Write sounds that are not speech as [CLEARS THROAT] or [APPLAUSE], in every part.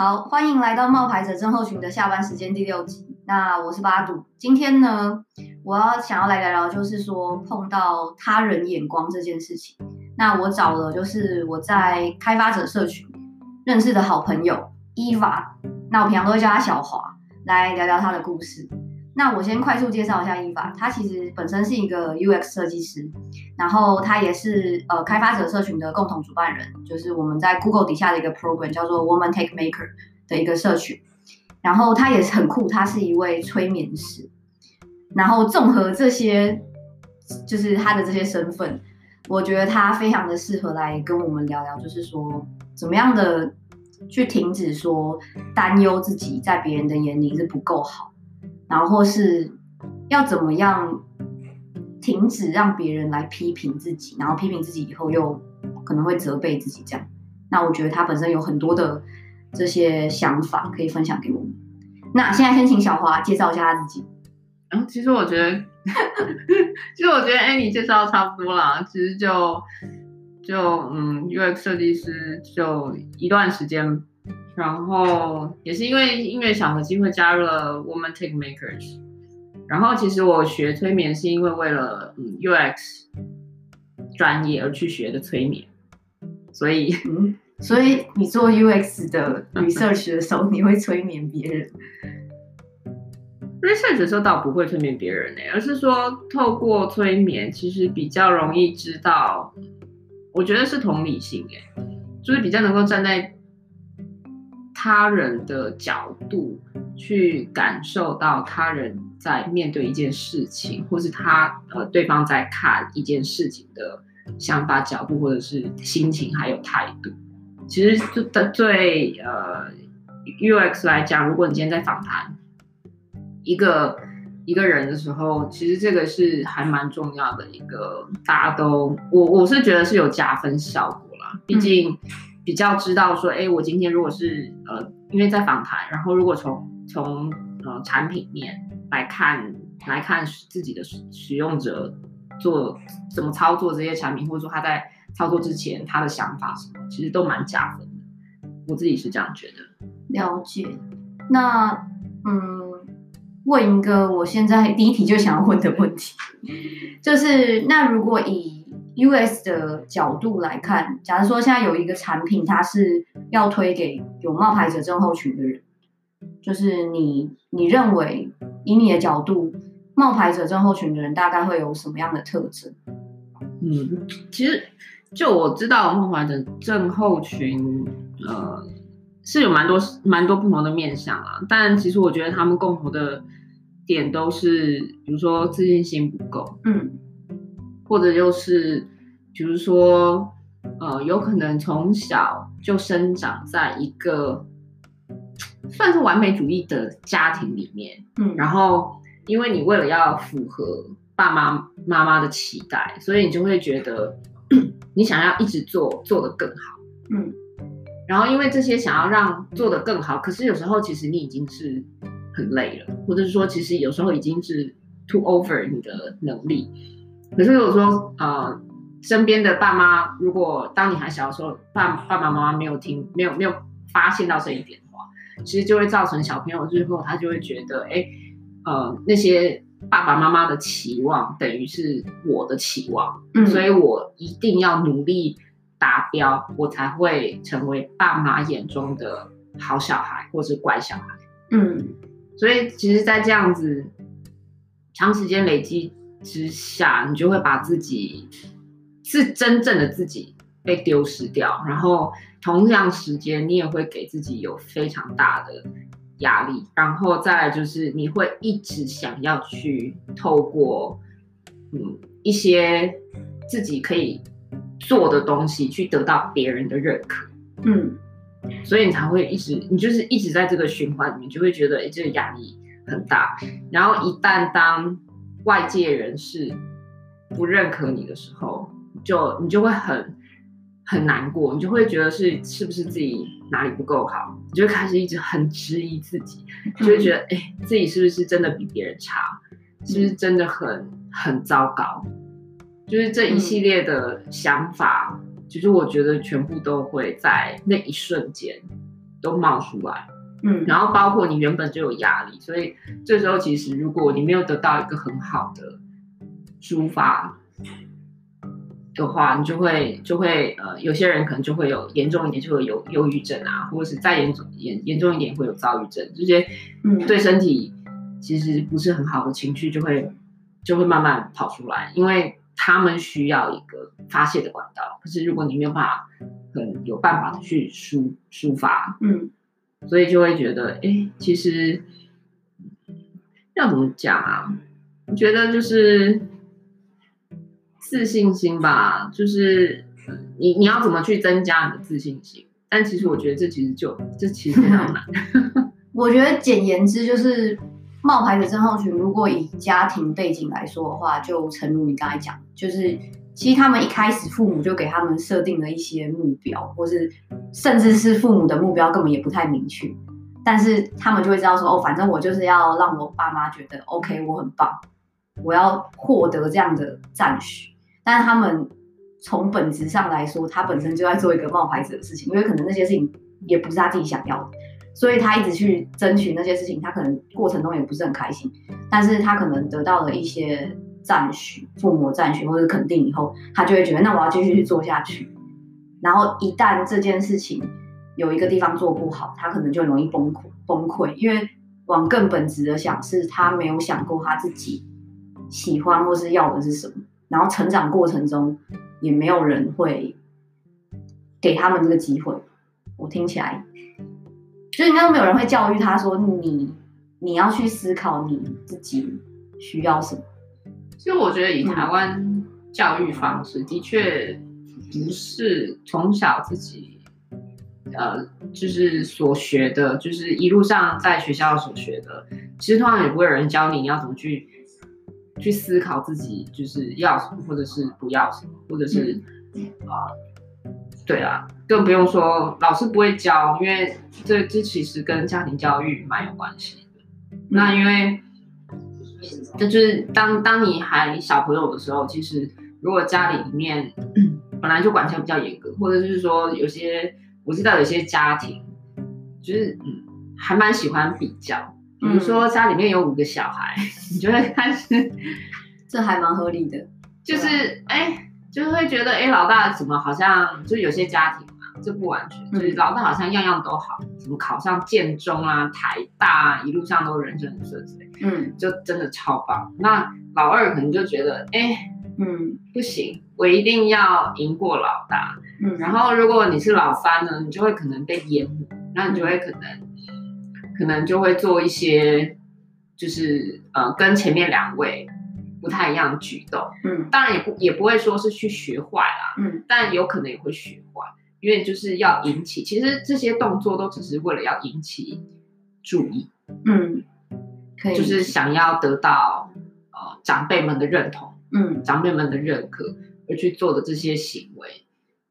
好，欢迎来到冒牌者症候群的下班时间第六集。那我是八度，今天呢，我要想要来聊聊，就是说碰到他人眼光这件事情。那我找了就是我在开发者社群认识的好朋友 Eva，那我平常都会叫她小华，来聊聊她的故事。那我先快速介绍一下伊法，他其实本身是一个 UX 设计师，然后他也是呃开发者社群的共同主办人，就是我们在 Google 底下的一个 program 叫做 Woman Take Maker 的一个社群。然后他也是很酷，他是一位催眠师。然后综合这些，就是他的这些身份，我觉得他非常的适合来跟我们聊聊，就是说怎么样的去停止说担忧自己在别人的眼里是不够好。然后是要怎么样停止让别人来批评自己，然后批评自己以后又可能会责备自己这样。那我觉得他本身有很多的这些想法可以分享给我们。那现在先请小华介绍一下他自己。嗯，其实我觉得，[LAUGHS] 其实我觉得，哎，你介绍的差不多啦。其实就就嗯，UX 设计师就一段时间。然后也是因为音乐小的机会加入了 Woman Tech Makers，然后其实我学催眠是因为为了嗯 UX 专业而去学的催眠，所以嗯，[LAUGHS] 所以你做 UX 的 research 的时候，你会催眠别人？research 的时候倒不会催眠别人呢，而是说透过催眠，其实比较容易知道，我觉得是同理心哎，就是比较能够站在。他人的角度去感受到他人在面对一件事情，或是他呃对方在看一件事情的想法、角度，或者是心情还有态度。其实就的对呃 UX 来讲，如果你今天在访谈一个一个人的时候，其实这个是还蛮重要的一个，大家都我我是觉得是有加分效果啦，毕竟。比较知道说，哎，我今天如果是呃，因为在访谈，然后如果从从呃产品面来看来看自己的使用者做怎么操作这些产品，或者说他在操作之前他的想法什么，其实都蛮加分的。我自己是这样觉得。了解。那嗯，问一个我现在第一题就想要问的问题，就是那如果以 UX 的角度来看，假如说现在有一个产品，它是要推给有冒牌者症候群的人，就是你，你认为以你的角度，冒牌者症候群的人大概会有什么样的特质？嗯，其实就我知道，冒牌者症候群，呃，是有蛮多蛮多不同的面向啊。但其实我觉得他们共同的点都是，比如说自信心不够，嗯。或者就是，比如说，呃，有可能从小就生长在一个算是完美主义的家庭里面，嗯，然后因为你为了要符合爸妈妈妈的期待，所以你就会觉得你想要一直做做得更好，嗯，然后因为这些想要让做得更好，可是有时候其实你已经是很累了，或者是说其实有时候已经是 too over 你的能力。可是如果说，呃，身边的爸妈，如果当你还小的时候，爸爸爸妈妈没有听，没有没有发现到这一点的话，其实就会造成小朋友最后他就会觉得，哎，呃，那些爸爸妈妈的期望等于是我的期望，嗯，所以我一定要努力达标，我才会成为爸妈眼中的好小孩或是乖小孩，嗯，所以其实，在这样子长时间累积。之下，你就会把自己是真正的自己被丢失掉，然后同样时间，你也会给自己有非常大的压力，然后再来就是你会一直想要去透过嗯一些自己可以做的东西去得到别人的认可，嗯，所以你才会一直你就是一直在这个循环里面，就会觉得哎这个压力很大，然后一旦当外界人士不认可你的时候，就你就会很很难过，你就会觉得是是不是自己哪里不够好，你就会开始一直很质疑自己，就会觉得 [LAUGHS] 哎、欸，自己是不是真的比别人差，是不是真的很很糟糕，就是这一系列的想法，其实我觉得全部都会在那一瞬间都冒出来。嗯，然后包括你原本就有压力，所以这时候其实如果你没有得到一个很好的抒发的话，你就会就会呃，有些人可能就会有严重一点就会有忧郁症啊，或者是再严重严严重一点会有躁郁症，这些嗯对身体其实不是很好的情绪就会就会慢慢跑出来，因为他们需要一个发泄的管道，可是如果你没有办法很有办法的去抒抒发，嗯。所以就会觉得，哎，其实要怎么讲啊？我觉得就是自信心吧，就是你你要怎么去增加你的自信心？但其实我觉得这其实就这其实非常难。[LAUGHS] 我觉得简言之就是，冒牌的症候群，如果以家庭背景来说的话，就诚如你刚才讲，就是。其实他们一开始父母就给他们设定了一些目标，或是甚至是父母的目标根本也不太明确，但是他们就会知道说，哦，反正我就是要让我爸妈觉得 OK，我很棒，我要获得这样的赞许。但是他们从本质上来说，他本身就在做一个冒牌者的事情，因为可能那些事情也不是他自己想要的，所以他一直去争取那些事情，他可能过程中也不是很开心，但是他可能得到了一些。赞许父母赞许或者肯定以后，他就会觉得那我要继续去做下去。然后一旦这件事情有一个地方做不好，他可能就容易崩溃崩溃。因为往更本质的想，是他没有想过他自己喜欢或是要的是什么。然后成长过程中也没有人会给他们这个机会。我听起来，就应该都没有人会教育他说你你要去思考你自己需要什么。其实我觉得以台湾教育方式，的确不是从小自己，呃，就是所学的，就是一路上在学校所学的，其实通常也不会有人教你你要怎么去去思考自己就是要什么，或者是不要什么，或者是啊、呃，对啊，更不用说老师不会教，因为这这其实跟家庭教育蛮有关系的。那因为。这就是当当你还小朋友的时候，其实如果家里里面 [CLEARS THROAT] 本来就管教比较严格，或者就是说有些我知道有些家庭就是嗯还蛮喜欢比较，比如说家里面有五个小孩，嗯、你就会开始，[LAUGHS] 这还蛮合理的，就是哎就是会觉得哎老大怎么好像就有些家庭嘛。这不完全，就是老大好像样样都好，什么考上建中啊、台大啊，一路上都人生很顺遂，嗯，就真的超棒。那老二可能就觉得，哎，嗯，不行，我一定要赢过老大，嗯。然后如果你是老三呢，你就会可能被淹没，那你就会可能，可能就会做一些，就是呃，跟前面两位不太一样的举动，嗯。当然也不也不会说是去学坏啦，嗯，但有可能也会学坏。因为就是要引起，其实这些动作都只是为了要引起注意，嗯，可以，就是想要得到呃长辈们的认同，嗯，长辈们的认可而去做的这些行为，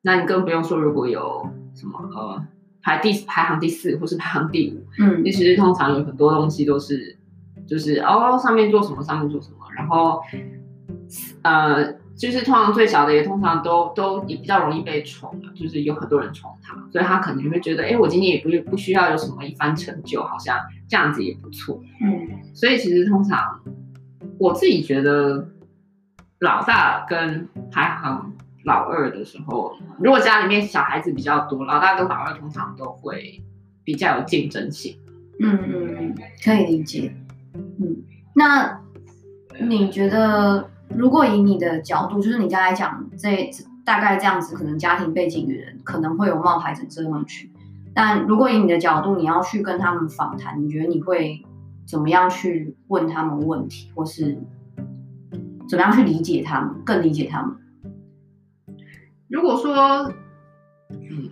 那你更不用说如果有什么呃排第排行第四或是排行第五，嗯，其实通常有很多东西都是就是哦上面做什么上面做什么，然后呃。就是通常最小的也通常都都也比较容易被宠，就是有很多人宠他，所以他可能就会觉得，哎，我今天也不不需要有什么一番成就，好像这样子也不错。嗯，所以其实通常我自己觉得，老大跟排行老二的时候，如果家里面小孩子比较多，老大跟老二通常都会比较有竞争性。嗯嗯嗯，可以理解。嗯，那你觉得？如果以你的角度，就是你刚才讲这大概这样子，可能家庭背景的人可能会有冒牌者这样去。但如果以你的角度，你要去跟他们访谈，你觉得你会怎么样去问他们问题，或是怎么样去理解他们，更理解他们？如果说，嗯，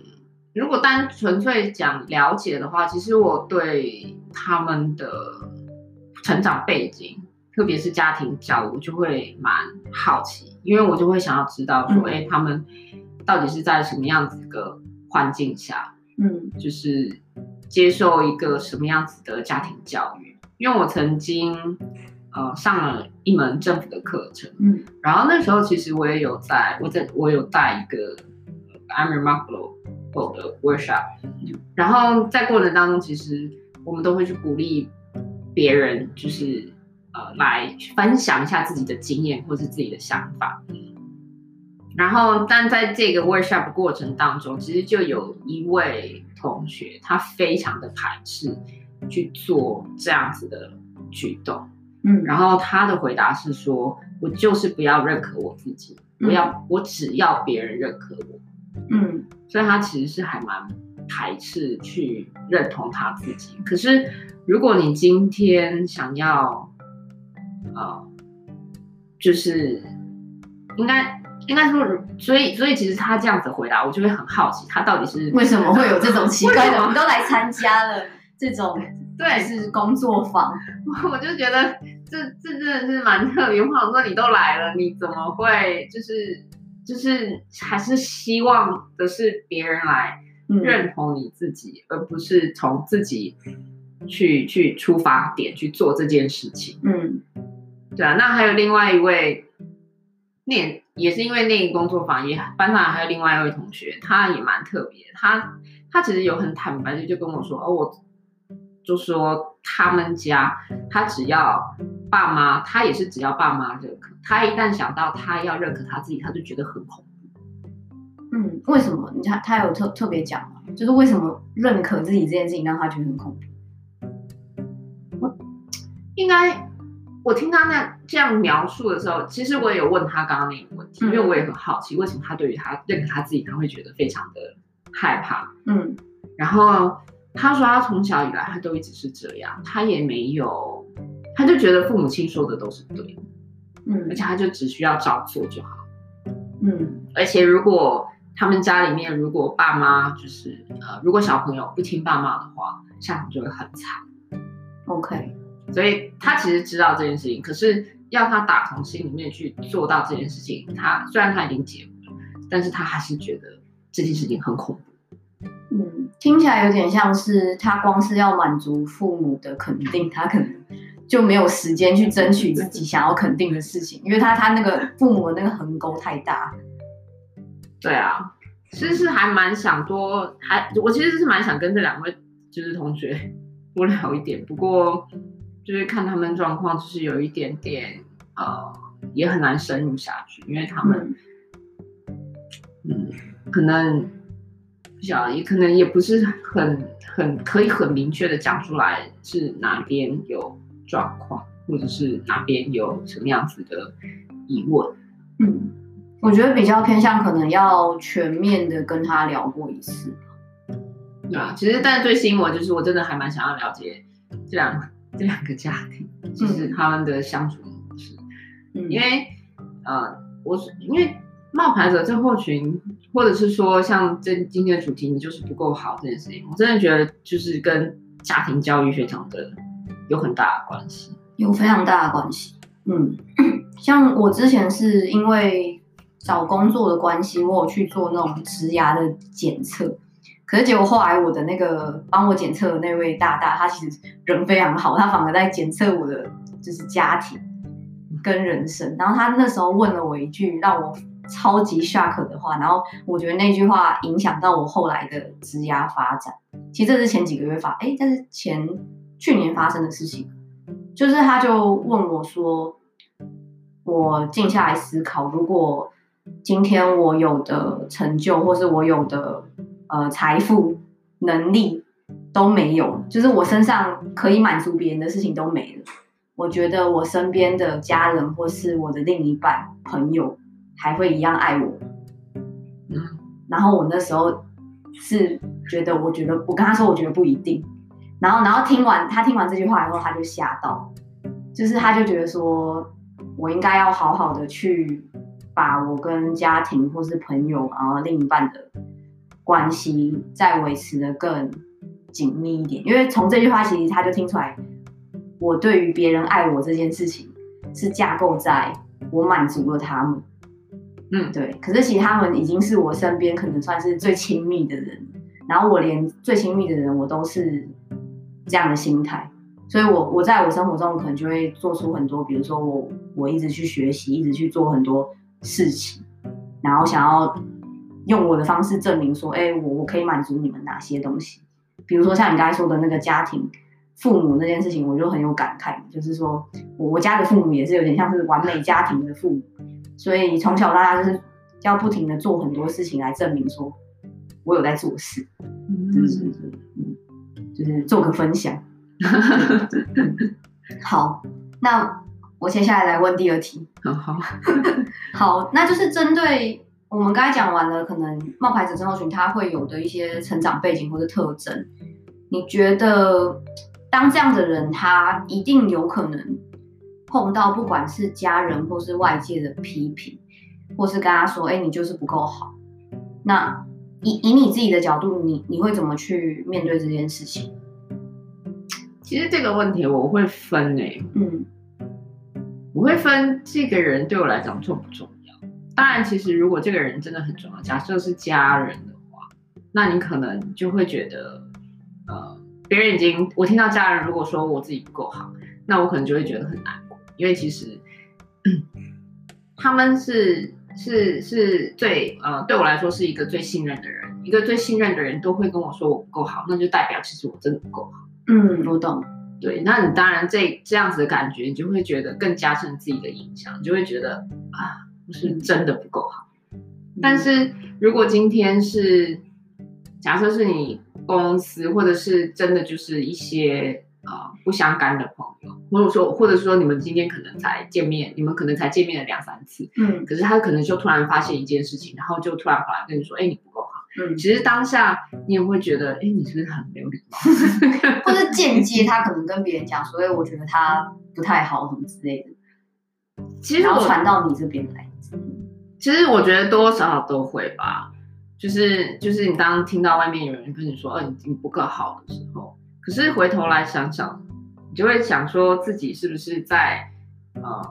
如果单纯粹讲了解的话，其实我对他们的成长背景。特别是家庭教育，就会蛮好奇，因为我就会想要知道说，哎、嗯，他们到底是在什么样子的环境下，嗯，就是接受一个什么样子的家庭教育。因为我曾经呃上了一门政府的课程，嗯，然后那时候其实我也有在，我在我有带一个 I'm Remarkable 的 workshop，然后在过程当中，其实我们都会去鼓励别人，就是呃来分享一下自己的经验或是自己的想法。然后，但在这个 workshop 过程当中，其实就有一位同学，他非常的排斥去做这样子的举动。嗯，然后他的回答是说：“我就是不要认可我自己，我要、嗯、我只要别人认可我。”嗯，所以他其实是还蛮排斥去认同他自己。可是，如果你今天想要，呃，就是应该应该说，所以所以其实他这样子回答，我就会很好奇，他到底是为什么会有这种奇怪的？我们都来参加了这种 [LAUGHS] 对是工作坊，我就觉得这这真的是蛮特别。我想说，你都来了，你怎么会就是？就是还是希望的是别人来认同你自己，嗯、而不是从自己去去出发点去做这件事情。嗯，对啊。那还有另外一位，那也是因为那个工作坊，也班上还有另外一位同学，他也蛮特别。他他其实有很坦白的就跟我说，哦，我就说他们家他只要。爸妈，他也是只要爸妈认可，他一旦想到他要认可他自己，他就觉得很恐怖。嗯，为什么？你看他有特特别讲吗？就是为什么认可自己这件事情让他觉得很恐怖？我应该，我听他那这样描述的时候，其实我也有问他刚刚那个问题，嗯、因为我也很好奇，为什么他对于他认可他自己，他会觉得非常的害怕。嗯，然后他说他从小以来他都一直是这样，他也没有。他就觉得父母亲说的都是对的，嗯，而且他就只需要照做就好，嗯，而且如果他们家里面如果爸妈就是呃，如果小朋友不听爸妈的话，下场就会很惨。OK，所以他其实知道这件事情，可是要他打从心里面去做到这件事情，他虽然他已经结婚了，但是他还是觉得这件事情很恐怖。嗯，听起来有点像是他光是要满足父母的肯定，他可能。就没有时间去争取自己想要肯定的事情，因为他他那个父母的那个横沟太大。对啊，其实是还蛮想多，还我其实是蛮想跟这两位就是同学 [LAUGHS] 多聊一点，不过就是看他们状况，就是有一点点呃，也很难深入下去，因为他们嗯，嗯，可能不晓得，也可能也不是很很可以很明确的讲出来是哪边有。状况，或者是哪边有什么样子的疑问？嗯，我觉得比较偏向可能要全面的跟他聊过一次。对啊，其实但最吸引我就是我真的还蛮想要了解这两这两个家庭，就是他们的相处模式。嗯，因为呃，我是因为冒牌者症候群，或者是说像这今天的主题，你就是不够好这件事情，我真的觉得就是跟家庭教育非常的。有很大的关系，有非常大的关系。嗯，[CLEARS THROAT] 像我之前是因为找工作的关系，我有去做那种职涯的检测。可是结果后来我的那个帮我检测的那位大大，他其实人非常好，他反而在检测我的就是家庭跟人生。然后他那时候问了我一句让我超级 shock 的话，然后我觉得那句话影响到我后来的职涯发展。其实这是前几个月发，哎，这是前。去年发生的事情，就是他就问我说：“我静下来思考，如果今天我有的成就，或是我有的呃财富、能力都没有，就是我身上可以满足别人的事情都没了，我觉得我身边的家人或是我的另一半、朋友还会一样爱我。”嗯，然后我那时候是觉得，我觉得我跟他说，我觉得不一定。然后，然后听完他听完这句话以后，他就吓到，就是他就觉得说，我应该要好好的去把我跟家庭或是朋友，然后另一半的关系再维持的更紧密一点。因为从这句话其实他就听出来，我对于别人爱我这件事情是架构在我满足了他们，嗯，对。可是其实他们已经是我身边可能算是最亲密的人，然后我连最亲密的人我都是。这样的心态，所以我我在我生活中可能就会做出很多，比如说我我一直去学习，一直去做很多事情，然后想要用我的方式证明说，哎，我我可以满足你们哪些东西？比如说像你刚才说的那个家庭父母那件事情，我就很有感慨，就是说我我家的父母也是有点像是完美家庭的父母，所以从小到大就是要不停的做很多事情来证明说我有在做事，嗯，就是嗯，就是做个分享。[LAUGHS] 好，那我接下来来问第二题。好好，[LAUGHS] 好，那就是针对。我们刚才讲完了，可能冒牌者症候群它会有的一些成长背景或者特征，你觉得当这样的人，他一定有可能碰到不管是家人或是外界的批评，或是跟他说：“哎，你就是不够好。”那以以你自己的角度，你你会怎么去面对这件事情？其实这个问题我会分诶、欸，嗯，我会分这个人对我来讲重不重。当然，其实如果这个人真的很重要，假设是家人的话，那你可能就会觉得，呃，别人已经我听到家人如果说我自己不够好，那我可能就会觉得很难过，因为其实他们是是是最呃对我来说是一个最信任的人，一个最信任的人都会跟我说我不够好，那就代表其实我真的不够好。嗯，我懂。对，那你当然这这样子的感觉，你就会觉得更加深自己的印象，你就会觉得啊。是真的不够好，但是如果今天是假设是你公司，或者是真的就是一些不相干的朋友，或者说或者说你们今天可能才见面，你们可能才见面了两三次，嗯，可是他可能就突然发现一件事情，然后就突然跑来跟你说，哎，你不够好，嗯，其实当下你也会觉得，哎，你是不是很没有礼貌，[LAUGHS] 或者间接他可能跟别人讲，所以我觉得他不太好什么之类的，[LAUGHS] 其实传到你这边来。其实我觉得多多少少都会吧，就是就是你当听到外面有人跟你说，呃、哦，你不够好的时候，可是回头来想想，你就会想说自己是不是在，呃，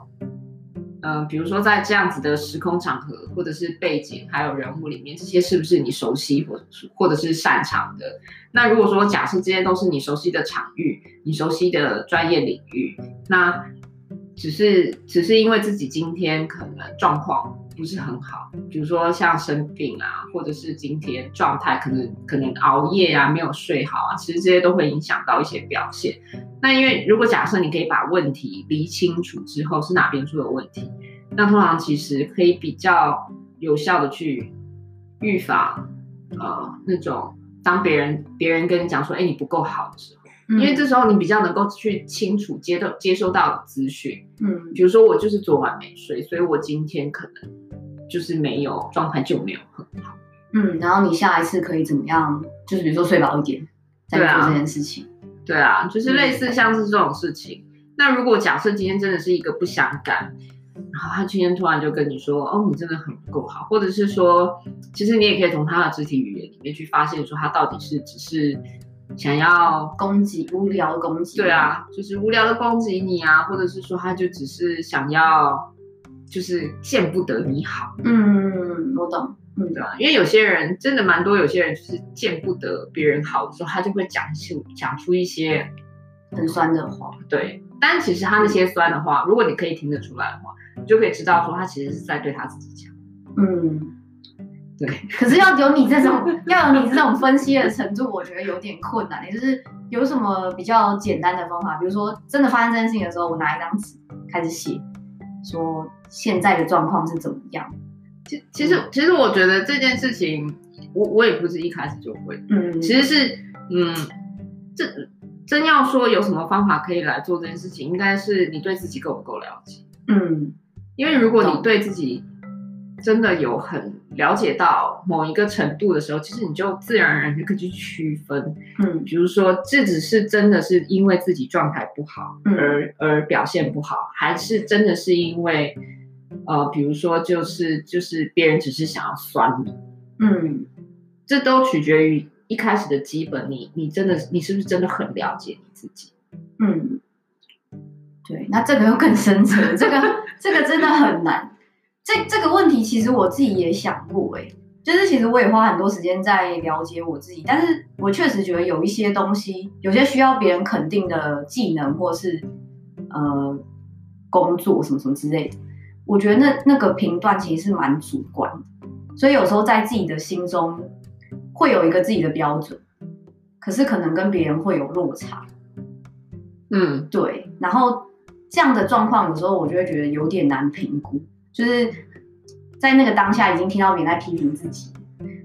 嗯、呃，比如说在这样子的时空场合，或者是背景，还有人物里面，这些是不是你熟悉或或者是擅长的？那如果说假设这些都是你熟悉的场域，你熟悉的专业领域，那只是只是因为自己今天可能状况。不是很好，比如说像生病啊，或者是今天状态可能可能熬夜啊，没有睡好啊，其实这些都会影响到一些表现。那因为如果假设你可以把问题理清楚之后是哪边出了问题，那通常其实可以比较有效的去预防呃那种当别人别人跟你讲说，哎，你不够好的时候。因为这时候你比较能够去清楚接到接收到资讯，嗯，比如说我就是昨晚没睡，所以我今天可能就是没有状态就没有很好，嗯，然后你下一次可以怎么样？就是比如说睡饱一点，再做这件事情，对啊，就是类似像是这种事情。嗯，那如果假设今天真的是一个不相干，然后他今天突然就跟你说，哦，你真的很不够好，或者是说，其实你也可以从他的肢体语言里面去发现，说他到底是只是。想要攻击，无聊的攻击，对啊，就是无聊的攻击你啊，或者是说他就只是想要，就是见不得你好。嗯，我懂，嗯，对啊？因为有些人真的蛮多，有些人就是见不得别人好的时候，他就会讲出讲出一些很酸的话。对，但其实他那些酸的话，如果你可以听得出来的话，你就可以知道说他其实是在对他自己讲。嗯。对，[LAUGHS] 可是要有你这种，[LAUGHS] 要有你这种分析的程度，我觉得有点困难。也就是有什么比较简单的方法，比如说真的发生这件事情的时候，我拿一张纸开始写，说现在的状况是怎么样。其其实其实我觉得这件事情，我我也不是一开始就会，嗯，其实是嗯，这真要说有什么方法可以来做这件事情，应该是你对自己够不够了解，嗯，因为如果你对自己真的有很了解到某一个程度的时候，其实你就自然而然就可以去区分，嗯，比如说这只是真的是因为自己状态不好而、嗯、而表现不好，还是真的是因为呃，比如说就是就是别人只是想要酸你，嗯，这都取决于一开始的基本，你你真的你是不是真的很了解你自己，嗯，对，那这个又更深层，这个这个真的很难。这这个问题其实我自己也想过，哎，就是其实我也花很多时间在了解我自己，但是我确实觉得有一些东西，有些需要别人肯定的技能，或是呃工作什么什么之类的，我觉得那那个评断其实是蛮主观的，所以有时候在自己的心中会有一个自己的标准，可是可能跟别人会有落差。嗯，对。然后这样的状况，有时候我就会觉得有点难评估，就是在那个当下已经听到别人在批评自己，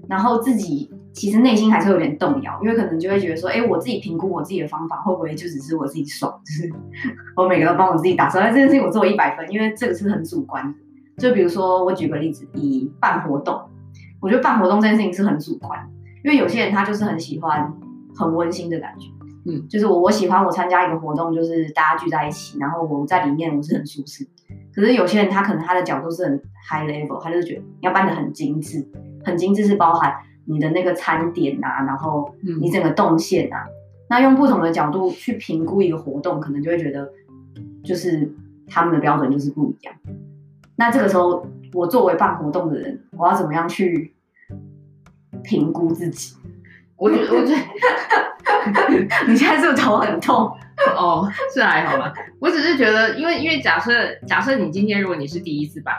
然后自己。其实内心还是有点动摇，因为可能就会觉得说，哎，我自己评估我自己的方法会不会就只是我自己爽，就是我每个都帮我自己打分，但这件事情我做一百分，因为这个是很主观的。就比如说，我举个例子，以办活动，我觉得办活动这件事情是很主观，因为有些人他就是很喜欢很温馨的感觉，嗯，就是我我喜欢我参加一个活动，就是大家聚在一起，然后我在里面我是很舒适。可是有些人他可能他的角度是很 high level，他就是觉得要办得很精致，很精致是包含。你的那个餐点啊，然后你整个动线啊，嗯、那用不同的角度去评估一个活动，可能就会觉得，就是他们的标准就是不一样。那这个时候，我作为办活动的人，我要怎么样去评估自己？我觉得，我觉得，[LAUGHS] 你现在是不是头很痛？[LAUGHS] 哦，是还好吧。我只是觉得，因为因为假设假设你今天如果你是第一次办。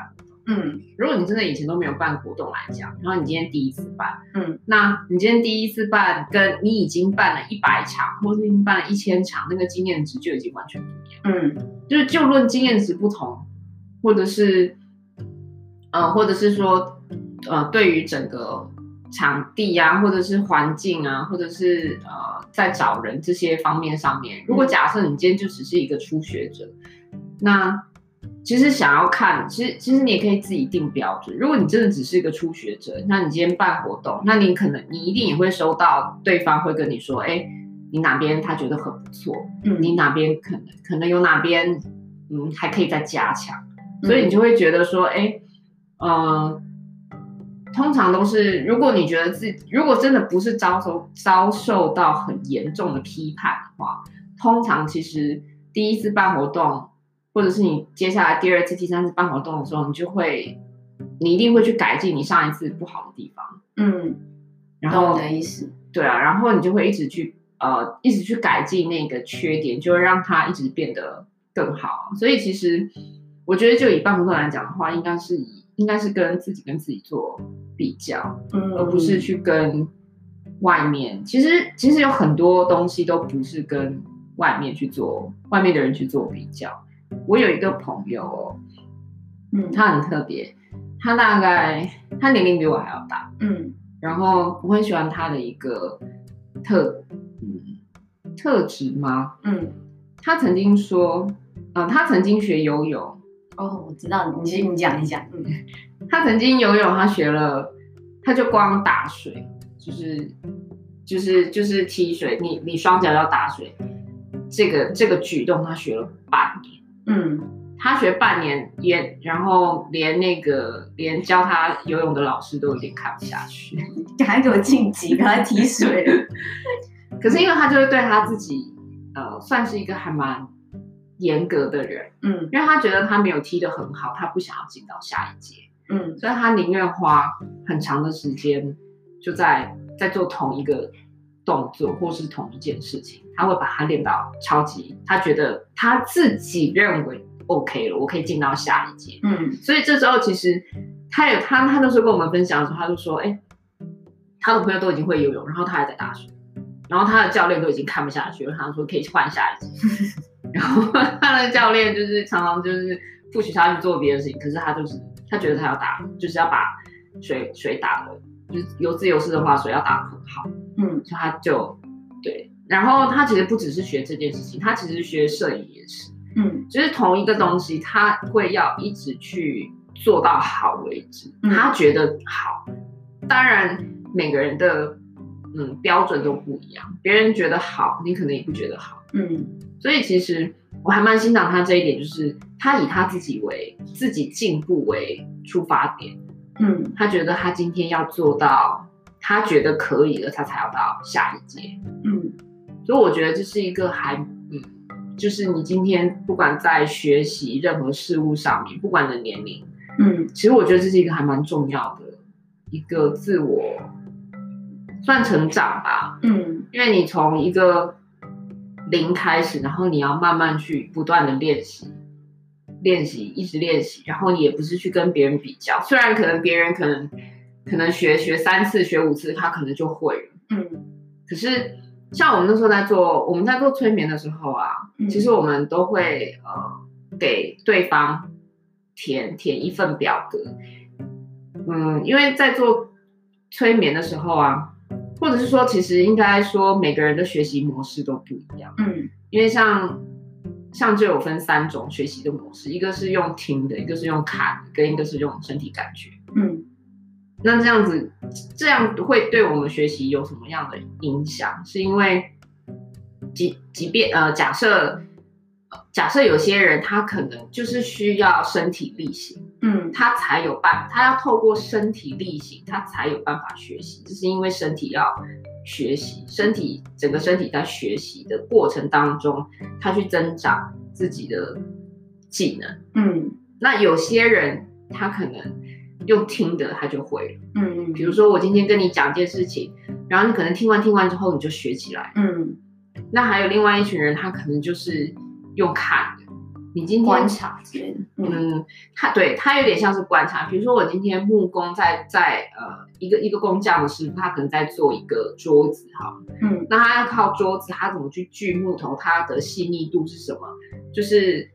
嗯，如果你真的以前都没有办活动来讲，然后你今天第一次办，嗯，那你今天第一次办，跟你已经办了一百场，或是已经办了一千场，那个经验值就已经完全不一样。嗯，就是就论经验值不同，或者是，呃，或者是说，呃，对于整个场地啊，或者是环境啊，或者是呃，在找人这些方面上面，如果假设你今天就只是一个初学者，那。其实想要看，其实其实你也可以自己定标准。如果你真的只是一个初学者，那你今天办活动，那你可能你一定也会收到对方会跟你说，哎，你哪边他觉得很不错，嗯，你哪边可能可能有哪边嗯还可以再加强，所以你就会觉得说，哎，嗯、呃，通常都是如果你觉得自己如果真的不是遭受遭受到很严重的批判的话，通常其实第一次办活动。或者是你接下来第二次、第三次办活动的时候，你就会，你一定会去改进你上一次不好的地方。嗯，然后我的意思，对啊，然后你就会一直去呃，一直去改进那个缺点，就会让它一直变得更好。所以其实我觉得，就以办活动来讲的话，应该是以应该是跟自己跟自己做比较，嗯，而不是去跟外面。其实其实有很多东西都不是跟外面去做，外面的人去做比较。我有一个朋友哦，嗯，他很特别，他大概他年龄比我还要大，嗯，然后我很喜欢他的一个特，嗯，特质吗？嗯，他曾经说，啊、呃，他曾经学游泳，哦，我知道，你先你讲一讲，嗯，[LAUGHS] 他曾经游泳，他学了，他就光打水，就是就是就是踢水，你你双脚要打水，这个这个举动他学了半年。嗯，他学半年也，然后连那个连教他游泳的老师都有点看不下去，[LAUGHS] 赶快给我晋级，赶快踢水。[LAUGHS] 可是因为他就是对他自己，呃，算是一个还蛮严格的人，嗯，因为他觉得他没有踢得很好，他不想要进到下一届，嗯，所以他宁愿花很长的时间就在在做同一个。动作或是同一件事情，他会把它练到超级，他觉得他自己认为 OK 了，我可以进到下一届。嗯，所以这时候其实他有他他那时候跟我们分享的时候，他就说，哎、欸，他的朋友都已经会游泳，然后他还在大学，然后他的教练都已经看不下去了，他说可以换下一阶。然后 [LAUGHS] 他的教练就是常常就是不许他去做别的事情，可是他就是他觉得他要打，就是要把水水打的，就是有自由式的话，水要打得很好。嗯，所以他就对，然后他其实不只是学这件事情，他其实学摄影也是，嗯，就是同一个东西，他会要一直去做到好为止，他觉得好。当然，每个人的嗯标准都不一样，别人觉得好，你可能也不觉得好，嗯，所以其实我还蛮欣赏他这一点，就是他以他自己为自己进步为出发点，嗯，他觉得他今天要做到。他觉得可以了，他才要到下一阶。嗯，所以我觉得这是一个还，嗯，就是你今天不管在学习任何事物上面，不管你的年龄，嗯，其实我觉得这是一个还蛮重要的一个自我算成长吧。嗯，因为你从一个零开始，然后你要慢慢去不断的练习，练习，一直练习，然后你也不是去跟别人比较，虽然可能别人可能。可能学学三次、学五次，他可能就会了。嗯，可是像我们那时候在做，我们在做催眠的时候啊，嗯其实我们都会呃给对方填填一份表格。嗯，因为在做催眠的时候啊，或者是说，其实应该说每个人的学习模式都不一样。嗯因为像像就有分三种学习的模式，一个是用听的，一个是用看的，跟一个是用身体感觉。嗯那这样子，这样会对我们学习有什么样的影响？是因为即即便呃，假设呃假设有些人他可能就是需要身体力行，嗯他才有办，他要透过身体力行，他才有办法学习。这是因为身体要学习，身体整个身体在学习的过程当中，他去增长自己的技能。嗯那有些人他可能用听的，他就会了。嗯嗯比如说我今天跟你讲一件事情，然后你可能听完听完之后你就学起来。嗯，那还有另外一群人，他可能就是用看的。你今天观察之类的。嗯嗯，他对他有点像是观察。比如说我今天木工在在呃一个一个工匠的师傅，他可能在做一个桌子哈，嗯那他要靠桌子，他怎么去锯木头，它的细腻度是什么？就是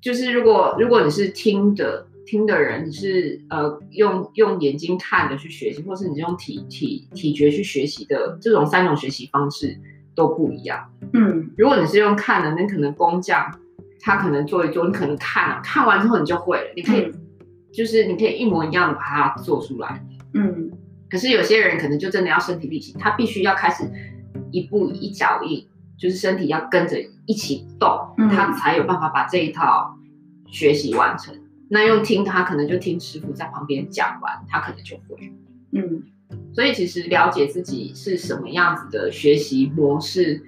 就是如果如果你是听的听的人，你是呃用用眼睛看的去学习，或是你用体体体觉去学习的，这种三种学习方式都不一样。嗯如果你是用看的，那可能工匠他可能做一做，你可能看了、看完之后你就会了，你可以、就是你可以一模一样的把它做出来。嗯可是有些人可能就真的要身体力行，他必须要开始一步一脚印，就是身体要跟着一起动，嗯他才有办法把这一套学习完成。那用听，他可能就听师傅在旁边讲完，他可能就会。嗯所以其实了解自己是什么样子的学习模式，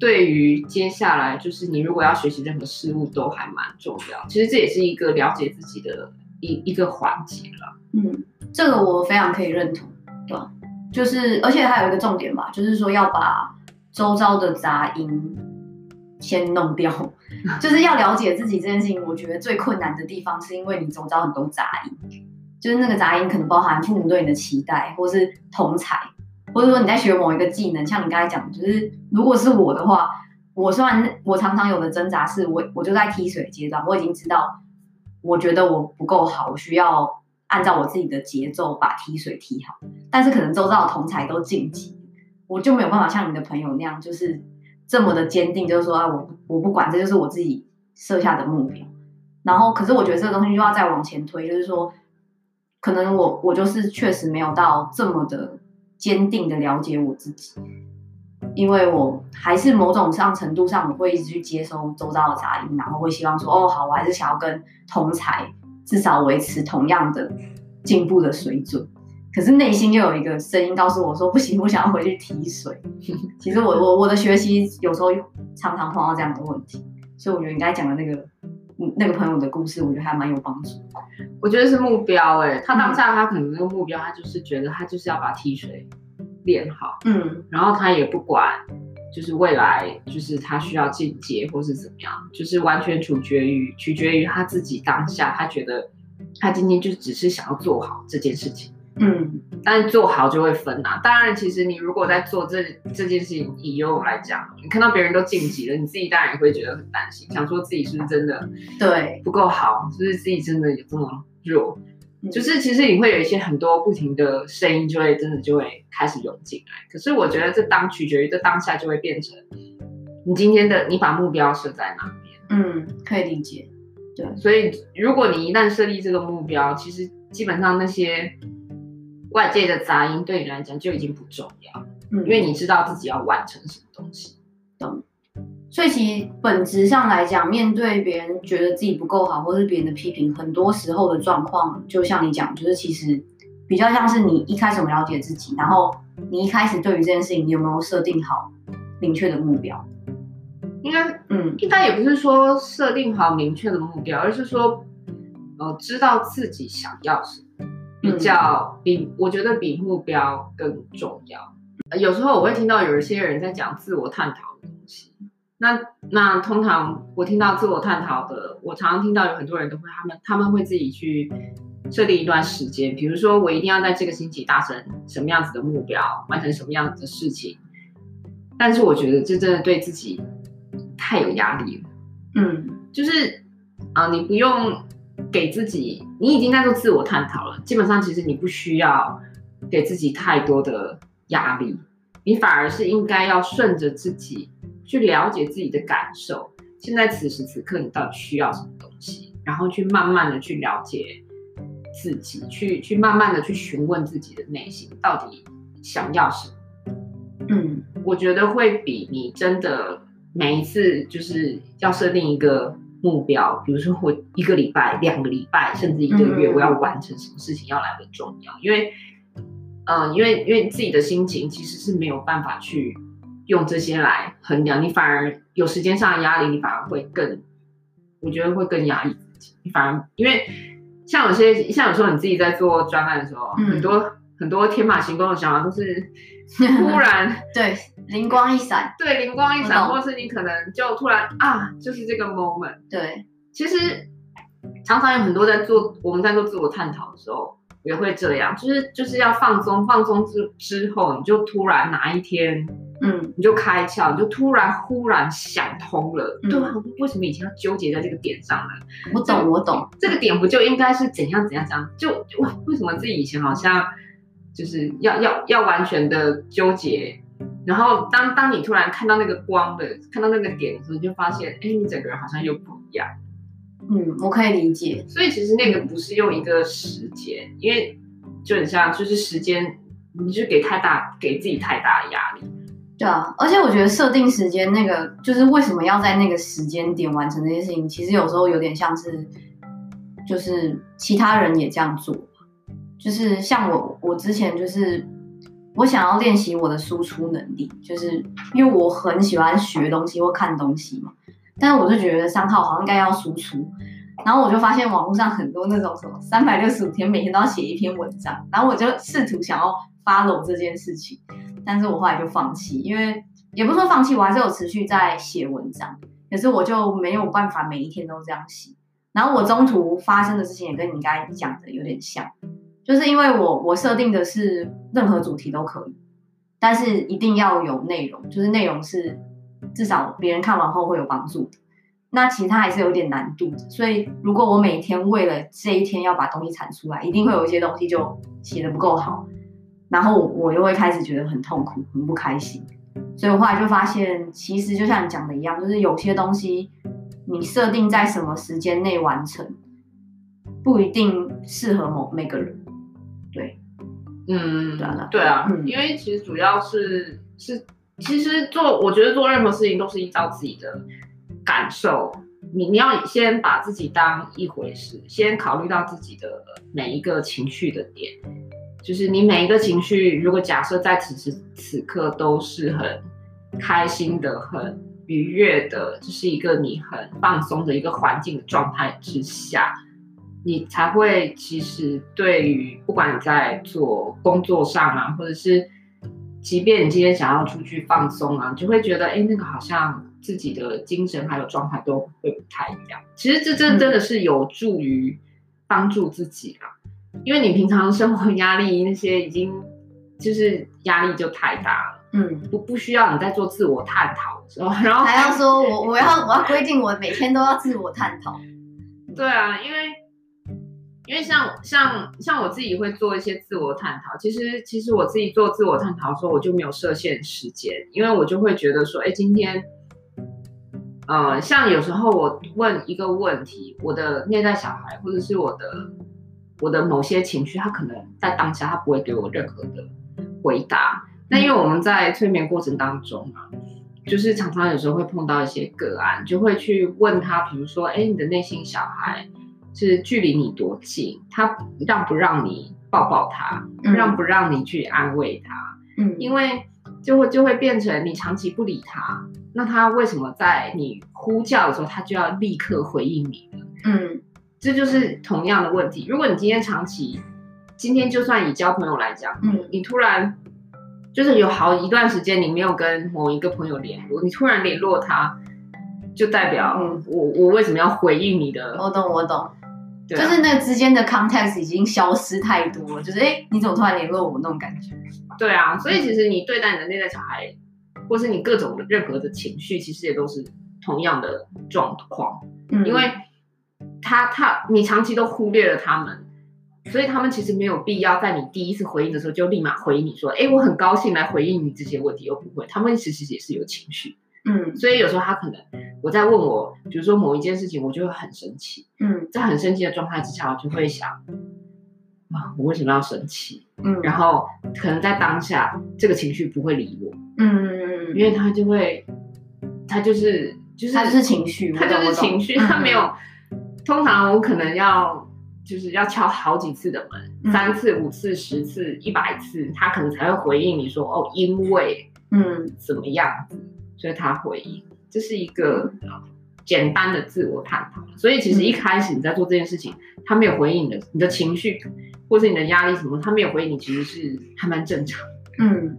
对于接下来就是你如果要学习任何事物都还蛮重要。其实这也是一个了解自己的一一个环节了。嗯，这个我非常可以认同，对？就是而且还有一个重点吧，就是说要把周遭的杂音先弄掉，[LAUGHS] 就是要了解自己这件事情。我觉得最困难的地方是因为你周遭很多杂音，就是那个杂音可能包含父母对你的期待，或是同侪，或者说你在学某一个技能，像你刚才讲，就是如果是我的话，我虽然我常常有的挣扎是我我就在踢水阶段，我已经知道，我觉得我不够好，我需要按照我自己的节奏把踢水踢好，但是可能周遭的同才都晋级，我就没有办法像你的朋友那样，就是这么的坚定，就是说啊，我我不管，这就是我自己设下的目标。然后，可是我觉得这个东西又要再往前推，就是说，可能我我就是确实没有到这么的坚定的了解我自己，因为我还是某种上程度上，我会一直去接收周遭的杂音，然后会希望说，哦，好，我还是想要跟同才至少维持同样的进步的水准。可是内心又有一个声音告诉我说，不行，我想要回去提水。[LAUGHS] 其实我我我的学习有时候常常碰到这样的问题，所以我觉得你刚才讲的那个嗯那个朋友的故事，我觉得还蛮有帮助。我觉得是目标哎、他当下他可能那个目标，他就是觉得他就是要把踢水练好，嗯然后他也不管就是未来就是他需要进阶或是怎么样，就是完全取决于取决于他自己当下，他觉得他今天就只是想要做好这件事情。嗯但做好就会分啊。当然，其实你如果在做这这件事情，以游泳来讲，你看到别人都晋级了，你自己当然也会觉得很担心，想说自己是不是真的对，不够好，是不是自己真的有这么弱？嗯就是其实你会有一些很多不停的声音，就会真的就会开始涌进来。可是我觉得这当取决于这当下就会变成你今天的你把目标设在哪边。嗯，可以理解。对，所以如果你一旦设立这个目标，其实基本上那些外界的杂音对你来讲就已经不重要，嗯，因为你知道自己要完成什么东西。懂所以其实本质上来讲，面对别人觉得自己不够好，或是别人的批评，很多时候的状况，就像你讲，就是其实比较像是你一开始有没有了解自己，然后你一开始对于这件事情，你有没有设定好明确的目标？应该嗯应该也不是说设定好明确的目标，而是说呃知道自己想要什么，比较比我觉得比目标更重要。呃有时候我会听到有一些人在讲自我探讨的东西，那那通常我听到自我探讨的，我常常听到有很多人都会他们他们会自己去设定一段时间，比如说我一定要在这个星期达成什么样子的目标，完成什么样子的事情。但是我觉得这真的对自己太有压力了。嗯，就是啊，你不用给自己，你已经在做自我探讨了。基本上，其实你不需要给自己太多的压力，你反而是应该要顺着自己去了解自己的感受。现在此时此刻，你到底需要什么东西？然后去慢慢的去了解。自己去去慢慢的去询问自己的内心到底想要什么，嗯，我觉得会比你真的每一次就是要设定一个目标，比如说我一个礼拜、两个礼拜，甚至一个月，我要完成什么事情要来的重要，因为，嗯，因为因为自己的心情其实是没有办法去用这些来衡量，你反而有时间上的压力，你反而会更，我觉得会更压抑自己，你反而因为。像有些，像有时候你自己在做专案的时候，嗯、很多很多天马行空的想法都是 [LAUGHS] 突然对灵光一闪，对灵光一闪，或是你可能就突然啊，就是这个 moment。对，其实常常有很多在做我们在做自我探讨的时候也会这样，就是就是要放松，放松之之后你就突然哪一天。嗯，你就开窍，你就突然忽然想通了，嗯、对啊？为什么以前要纠结在这个点上呢？我懂，我懂，这个点不就应该是怎样怎样怎样？就为为什么自己以前好像就是要要要完全的纠结，然后当当你突然看到那个光的，看到那个点的时候，你就发现，哎，你整个人好像又不一样。嗯，我可以理解。所以其实那个不是用一个时间，因为就很像就是时间，你就给太大给自己太大的压力。对啊，而且我觉得设定时间那个，就是为什么要在那个时间点完成这些事情，其实有时候有点像是，就是其他人也这样做，就是像我，我之前就是我想要练习我的输出能力，就是因为我很喜欢学东西或看东西嘛，但是我就觉得三号好像应该要输出，然后我就发现网络上很多那种什么三百六十五天每天都要写一篇文章，然后我就试图想要 follow 这件事情。但是我后来就放弃，因为也不是说放弃，我还是有持续在写文章，可是我就没有办法每一天都这样写。然后我中途发生的事情也跟你刚才讲的有点像，就是因为我我设定的是任何主题都可以，但是一定要有内容，就是内容是至少别人看完后会有帮助的。那其他还是有点难度，所以如果我每天为了这一天要把东西产出来，一定会有一些东西就写得不够好。然后我又会开始觉得很痛苦、很不开心，所以我后来就发现，其实就像你讲的一样，就是有些东西你设定在什么时间内完成，不一定适合某每个人。对，嗯，对啊，对啊，嗯，因为其实主要是是，其实做我觉得做任何事情都是依照自己的感受，你你要先把自己当一回事，先考虑到自己的每一个情绪的点。就是你每一个情绪，如果假设在此时此刻都是很开心的、很愉悦的，这、就是一个你很放松的一个环境的状态之下，你才会其实对于不管你在做工作上啊，或者是即便你今天想要出去放松啊，就会觉得哎，那个好像自己的精神还有状态都会不太一样。其实这真真的是有助于帮助自己啦。因为你平常生活压力那些已经就是压力就太大了，嗯，不不需要你在做自我探讨的时候，然后还要说我我要我要规定我每天都要自我探讨。[LAUGHS] 对啊，因为因为像像像我自己会做一些自我探讨，其实其实我自己做自我探讨的时候，我就没有设限时间，因为我就会觉得说，哎，今天，呃，像有时候我问一个问题，我的内在小孩或者是我的。我的某些情绪，他可能在当下他不会给我任何的回答。那因为我们在催眠过程当中啊，就是常常有时候会碰到一些个案，就会去问他，比如说，哎，你的内心小孩是距离你多近？他让不让你抱抱他？让不让你去安慰他？嗯，因为就会就会变成你长期不理他，那他为什么在你呼叫的时候，他就要立刻回应你呢？嗯。这就是同样的问题。如果你今天长期，今天就算以交朋友来讲，嗯，你突然就是有好一段时间你没有跟某一个朋友联络，你突然联络他，就代表，嗯，我我为什么要回应你的？我懂，我懂。对啊，就是那个之间的 context 已经消失太多了，就是哎、欸，你怎么突然联络我那种感觉？对啊，所以其实你对待你的内在小孩，或是你各种的任何的情绪，其实也都是同样的状况，嗯，因为他他你长期都忽略了他们。所以他们其实没有必要在你第一次回应的时候就立马回应你说，哎，我很高兴来回应你这些问题，又不会，他们其实也是有情绪，嗯，所以有时候他可能我在问我，比如说某一件事情，我就会很生气，嗯，在很生气的状态之下，我就会想，啊，我为什么要生气？嗯，然后可能在当下这个情绪不会理我，嗯嗯嗯，因为他就会，他就是就是他就是情绪，他就是情绪，他没有，通常我可能要。就是要敲好几次的门，嗯、三次、五次、十次、一百次，他可能才会回应你说哦，因为嗯怎么样子，所以他回应，这是一个简单的自我探讨。所以其实一开始你在做这件事情，他没有回应你的你的情绪，或是你的压力什么，他没有回应你，其实是还蛮正常。嗯，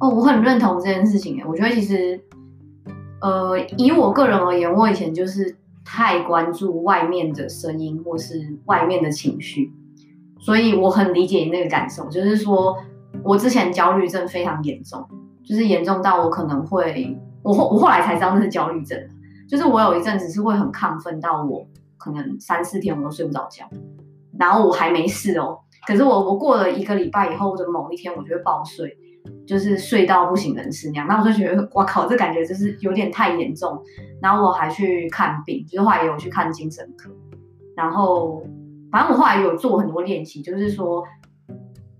哦，我很认同这件事情诶，我觉得其实，呃，以我个人而言，我以前就是。太关注外面的声音或是外面的情绪，所以我很理解你那个感受。就是说我之前焦虑症非常严重，就是严重到我可能会，我后我后来才知道那是焦虑症。就是我有一阵子是会很亢奋到我可能三四天我都睡不着觉，然后我还没事哦，可是我我过了一个礼拜以后的某一天，我就会爆睡。就是睡到不省人事那样，那我就觉得，哇靠，这感觉就是有点太严重。然后我还去看病，就是后来也有去看精神科。然后，反正我后来有做很多练习，就是说，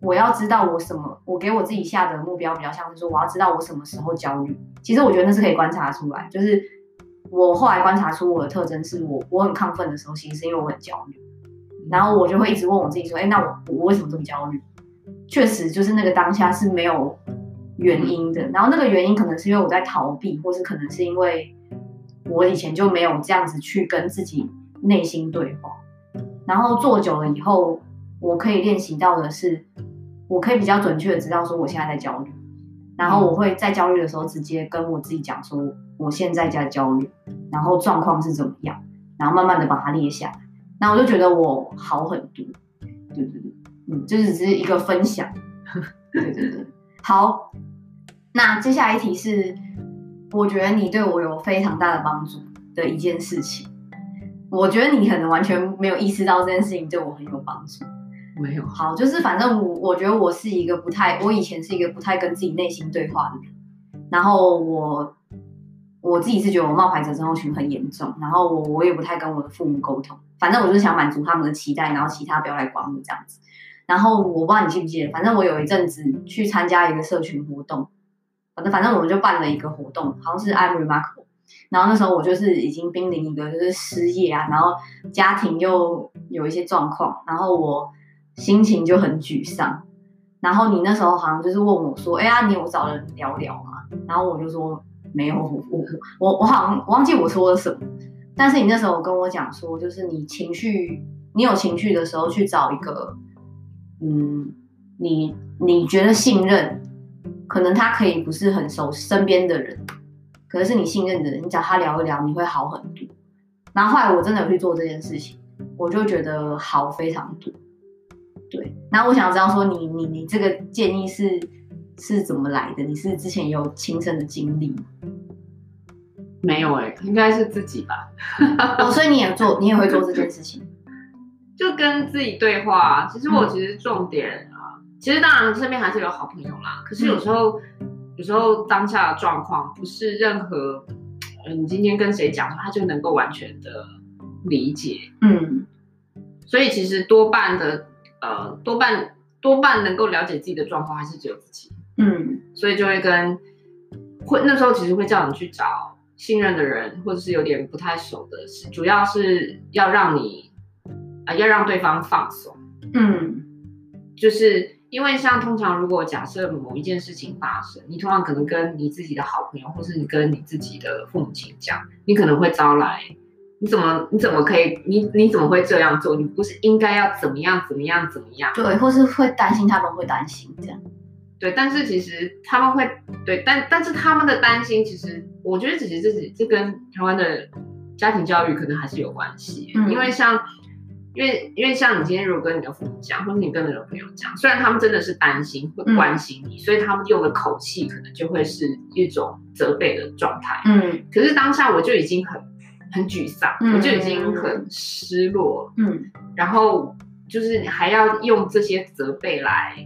我要知道我什么，我给我自己下的目标比较像是说，我要知道我什么时候焦虑。其实我觉得那是可以观察出来，就是我后来观察出我的特征是我我很亢奋的时候，其实是因为我很焦虑。然后我就会一直问我自己说，哎，那我我为什么这么焦虑？确实，就是那个当下是没有原因的。然后那个原因可能是因为我在逃避，或是可能是因为我以前就没有这样子去跟自己内心对话。然后做久了以后，我可以练习到的是，我可以比较准确的知道说我现在在焦虑。然后我会在焦虑的时候直接跟我自己讲说我现在在焦虑，然后状况是怎么样，然后慢慢的把它列下来。然后我就觉得我好很多。对对对。嗯，就是只是一个分享，对对对，好，那接下来一题是，我觉得你对我有非常大的帮助的一件事情，我觉得你可能完全没有意识到这件事情对我很有帮助，没有，好，就是反正我我觉得我是一个不太，我以前是一个不太跟自己内心对话的人，然后我我自己是觉得我冒牌者症候群很严重，然后我我也不太跟我的父母沟通，反正我就是想满足他们的期待，然后其他不要来管我这样子。然后我不知道你记不记得，反正我有一阵子去参加一个社群活动，反正反正我们就办了一个活动，好像是 I'm Remarkable。然后那时候我就是已经濒临一个就是失业啊，然后家庭又有一些状况，然后我心情就很沮丧。然后你那时候好像就是问我说：“哎呀，你有找人聊聊吗？”然后我就说：“没有，我我我好像忘记我说了什么。”但是你那时候跟我讲说，就是你情绪，你有情绪的时候去找一个。嗯，你你觉得信任，可能他可以不是很熟身边的人，可能是你信任的人，你找他聊一聊，你会好很多。然后后来我真的有去做这件事情，我就觉得好非常多。对，然后我想知道说你你你这个建议是是怎么来的？你是之前有亲身的经历吗？没有哎、欸，应该是自己吧。哦，所以你也做，你也会做这件事情。[LAUGHS] 就跟自己对话。其实我其实重点啊，嗯、其实当然身边还是有好朋友啦。可是有时候，嗯、有时候当下的状况不是任何，你今天跟谁讲，他就能够完全的理解。嗯，所以其实多半的，呃，多半多半能够了解自己的状况，还是只有自己。嗯，所以就会跟会那时候其实会叫你去找信任的人，或者是有点不太熟的，是主要是要让你。啊，要让对方放松。嗯，就是因为像通常，如果假设某一件事情发生，你通常可能跟你自己的好朋友，或是你跟你自己的父母亲讲，你可能会招来，你怎么你怎么可以，你你怎么会这样做？你不是应该要怎么样怎么样怎么样？对，或是会担心他们会担心这样。对，但是其实他们会对，但但是他们的担心，其实我觉得其实这是这跟台湾的家庭教育可能还是有关系，嗯，因为像。因为因为像你今天如果跟你的父母讲，或者你跟你的朋友讲，虽然他们真的是担心会关心你，嗯、所以他们用的口气可能就会是一种责备的状态。嗯，可是当下我就已经很很沮丧，嗯、我就已经很失落。嗯，然后就是你还要用这些责备来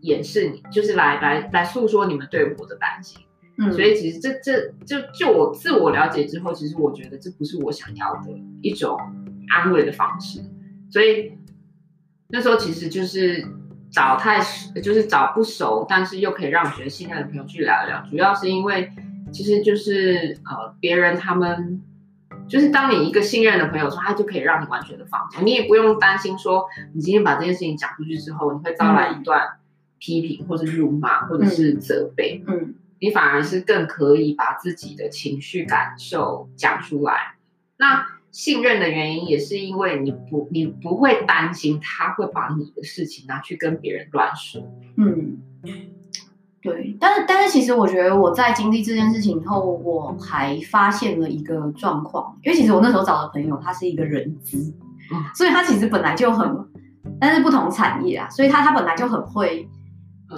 掩饰你，就是来来来诉说你们对我的担心。嗯，所以其实这这就就我自我了解之后，其实我觉得这不是我想要的一种安慰的方式。所以那时候其实就是找太就是找不熟，但是又可以让我觉得信任的朋友去聊一聊。主要是因为其实就是呃别人他们就是当你一个信任的朋友说，他就可以让你完全的放下，你也不用担心说你今天把这件事情讲出去之后，你会招来一段批评或者辱骂或者是责备。嗯。嗯你反而是更可以把自己的情绪感受讲出来。那信任的原因也是因为你不，你不会担心他会把你的事情拿去跟别人乱说。嗯，对。但是，但是其实我觉得我在经历这件事情以后，我还发现了一个状况。因为其实我那时候找的朋友，他是一个人资，嗯，所以他其实本来就很，但是不同产业啊，所以他他本来就很会，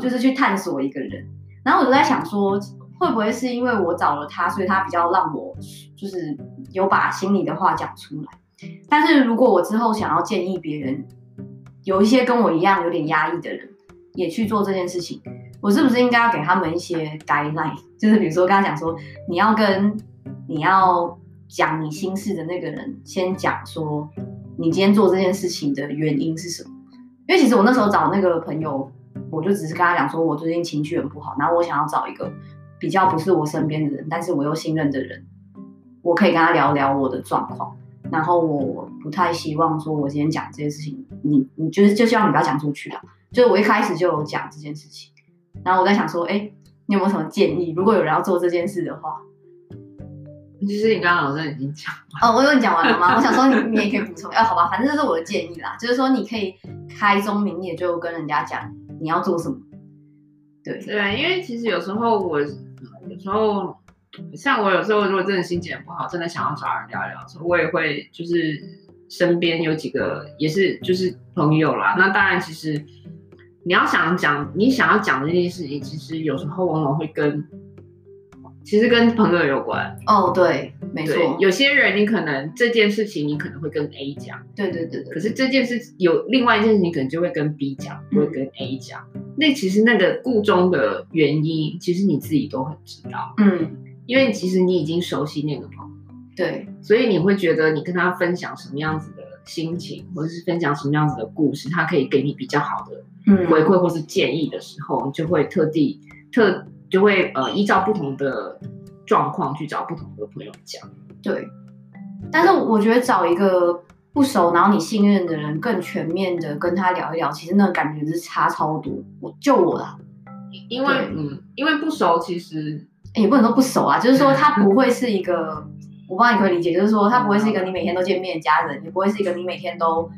就是去探索一个人。然后我就在想说，会不会是因为我找了他，所以他比较让我就是有把心里的话讲出来。但是如果我之后想要建议别人，有一些跟我一样有点压抑的人，也去做这件事情，我是不是应该要给他们一些 guideline？就是比如说，刚刚讲说，你要跟你要讲你心事的那个人，先讲说你今天做这件事情的原因是什么？因为其实我那时候找那个朋友。我就只是跟他讲说，我最近情绪很不好，然后我想要找一个比较不是我身边的人，但是我又信任的人，我可以跟他聊聊我的状况。然后我不太希望说，我今天讲这件事情，你你就是就希望你不要讲出去了。就是我一开始就有讲这件事情，然后我在想说，哎，你有没有什么建议？如果有人要做这件事的话，其实你刚刚老师已经讲了哦，我有你讲完了吗？我想说你你也可以补充，哎，好吧，反正这是我的建议啦，就是说你可以开宗明义就跟人家讲。你要做什么？对对，因为其实有时候我有时候像我有时候如果真的心情不好，真的想要找人聊聊的时候，我也会就是身边有几个也是就是朋友啦。那当然，其实你要想讲你想要讲的这件事情，其实有时候往往会跟。其实跟朋友有关哦，对，没错。有些人你可能这件事情你可能会跟 A 讲，对对对对。可是这件事有另外一件事情，可能就会跟 B 讲，不会跟 A 讲。嗯、那其实那个故中的原因，其实你自己都很知道。嗯，因为其实你已经熟悉那个朋友，对，所以你会觉得你跟他分享什么样子的心情，或者是分享什么样子的故事，他可以给你比较好的回馈或是建议的时候，你就会特地特。就会呃依照不同的状况去找不同的朋友讲，对。但是我觉得找一个不熟，然后你信任的人，更全面的跟他聊一聊，其实那个感觉是差超多。我就我啦，因为嗯，因为不熟，其实也不能说不熟啊，就是说 [LAUGHS] 他不会是一个，我不知道你可以理解，就是说他不会是一个你每天都见面的家人，也不会是一个你每天都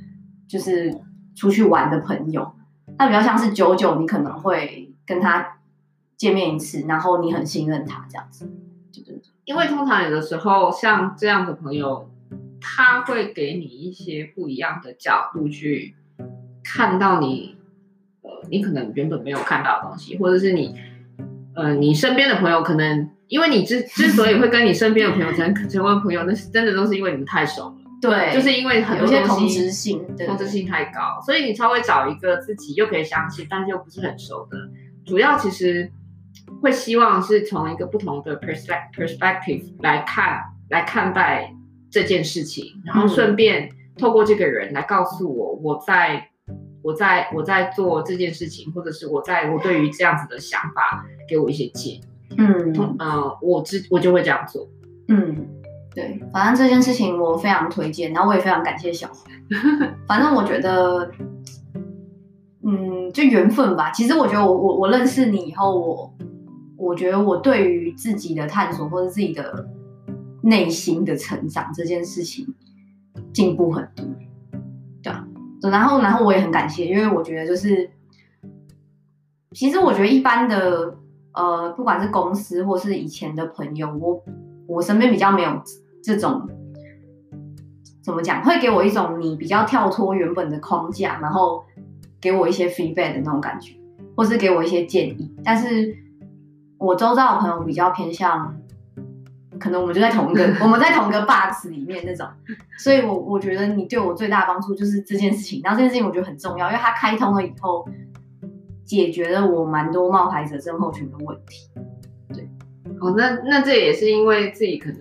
就是出去玩的朋友，他比较像是久久你可能会跟他。见面一次，然后你很信任他这样子，对对对。因为通常有的时候像这样的朋友，他会给你一些不一样的角度去看到你，呃，你可能原本没有看到的东西，或者是你，呃，你身边的朋友可能，因为你之 [LAUGHS] 之所以会跟你身边的朋友成成为朋友，那是真的都是因为你们太熟了，对，就是因为很多同质性，对，同质性太高，所以你稍微找一个自己又可以相信，但是又不是很熟的，主要其实。会希望是从一个不同的 perspective perspective 来看来看待这件事情，然后顺便透过这个人来告诉我，我在我在我在做这件事情，或者是我在我对于这样子的想法，给我一些建议。嗯嗯、呃，我知我就会这样做。嗯，对，反正这件事情我非常推荐，然后我也非常感谢小黄。[LAUGHS] 反正我觉得，嗯，就缘分吧。其实我觉得我我我认识你以后，我。我觉得我对于自己的探索或者自己的内心的成长这件事情进步很多，对啊，然后然后我也很感谢，因为我觉得就是，其实我觉得一般的呃，不管是公司或是以前的朋友，我我身边比较没有这种怎么讲，会给我一种你比较跳脱原本的框架，然后给我一些 feedback 的那种感觉，或是给我一些建议。但是我周遭的朋友比较偏向，可能我们就在同一个我们在同一个 box 里面那种，所以我我觉得你对我最大的帮助就是这件事情。然后这件事情我觉得很重要，因为它开通了以后，解决了我蛮多冒牌者症候群的问题。对，哦，那那这也是因为自己可能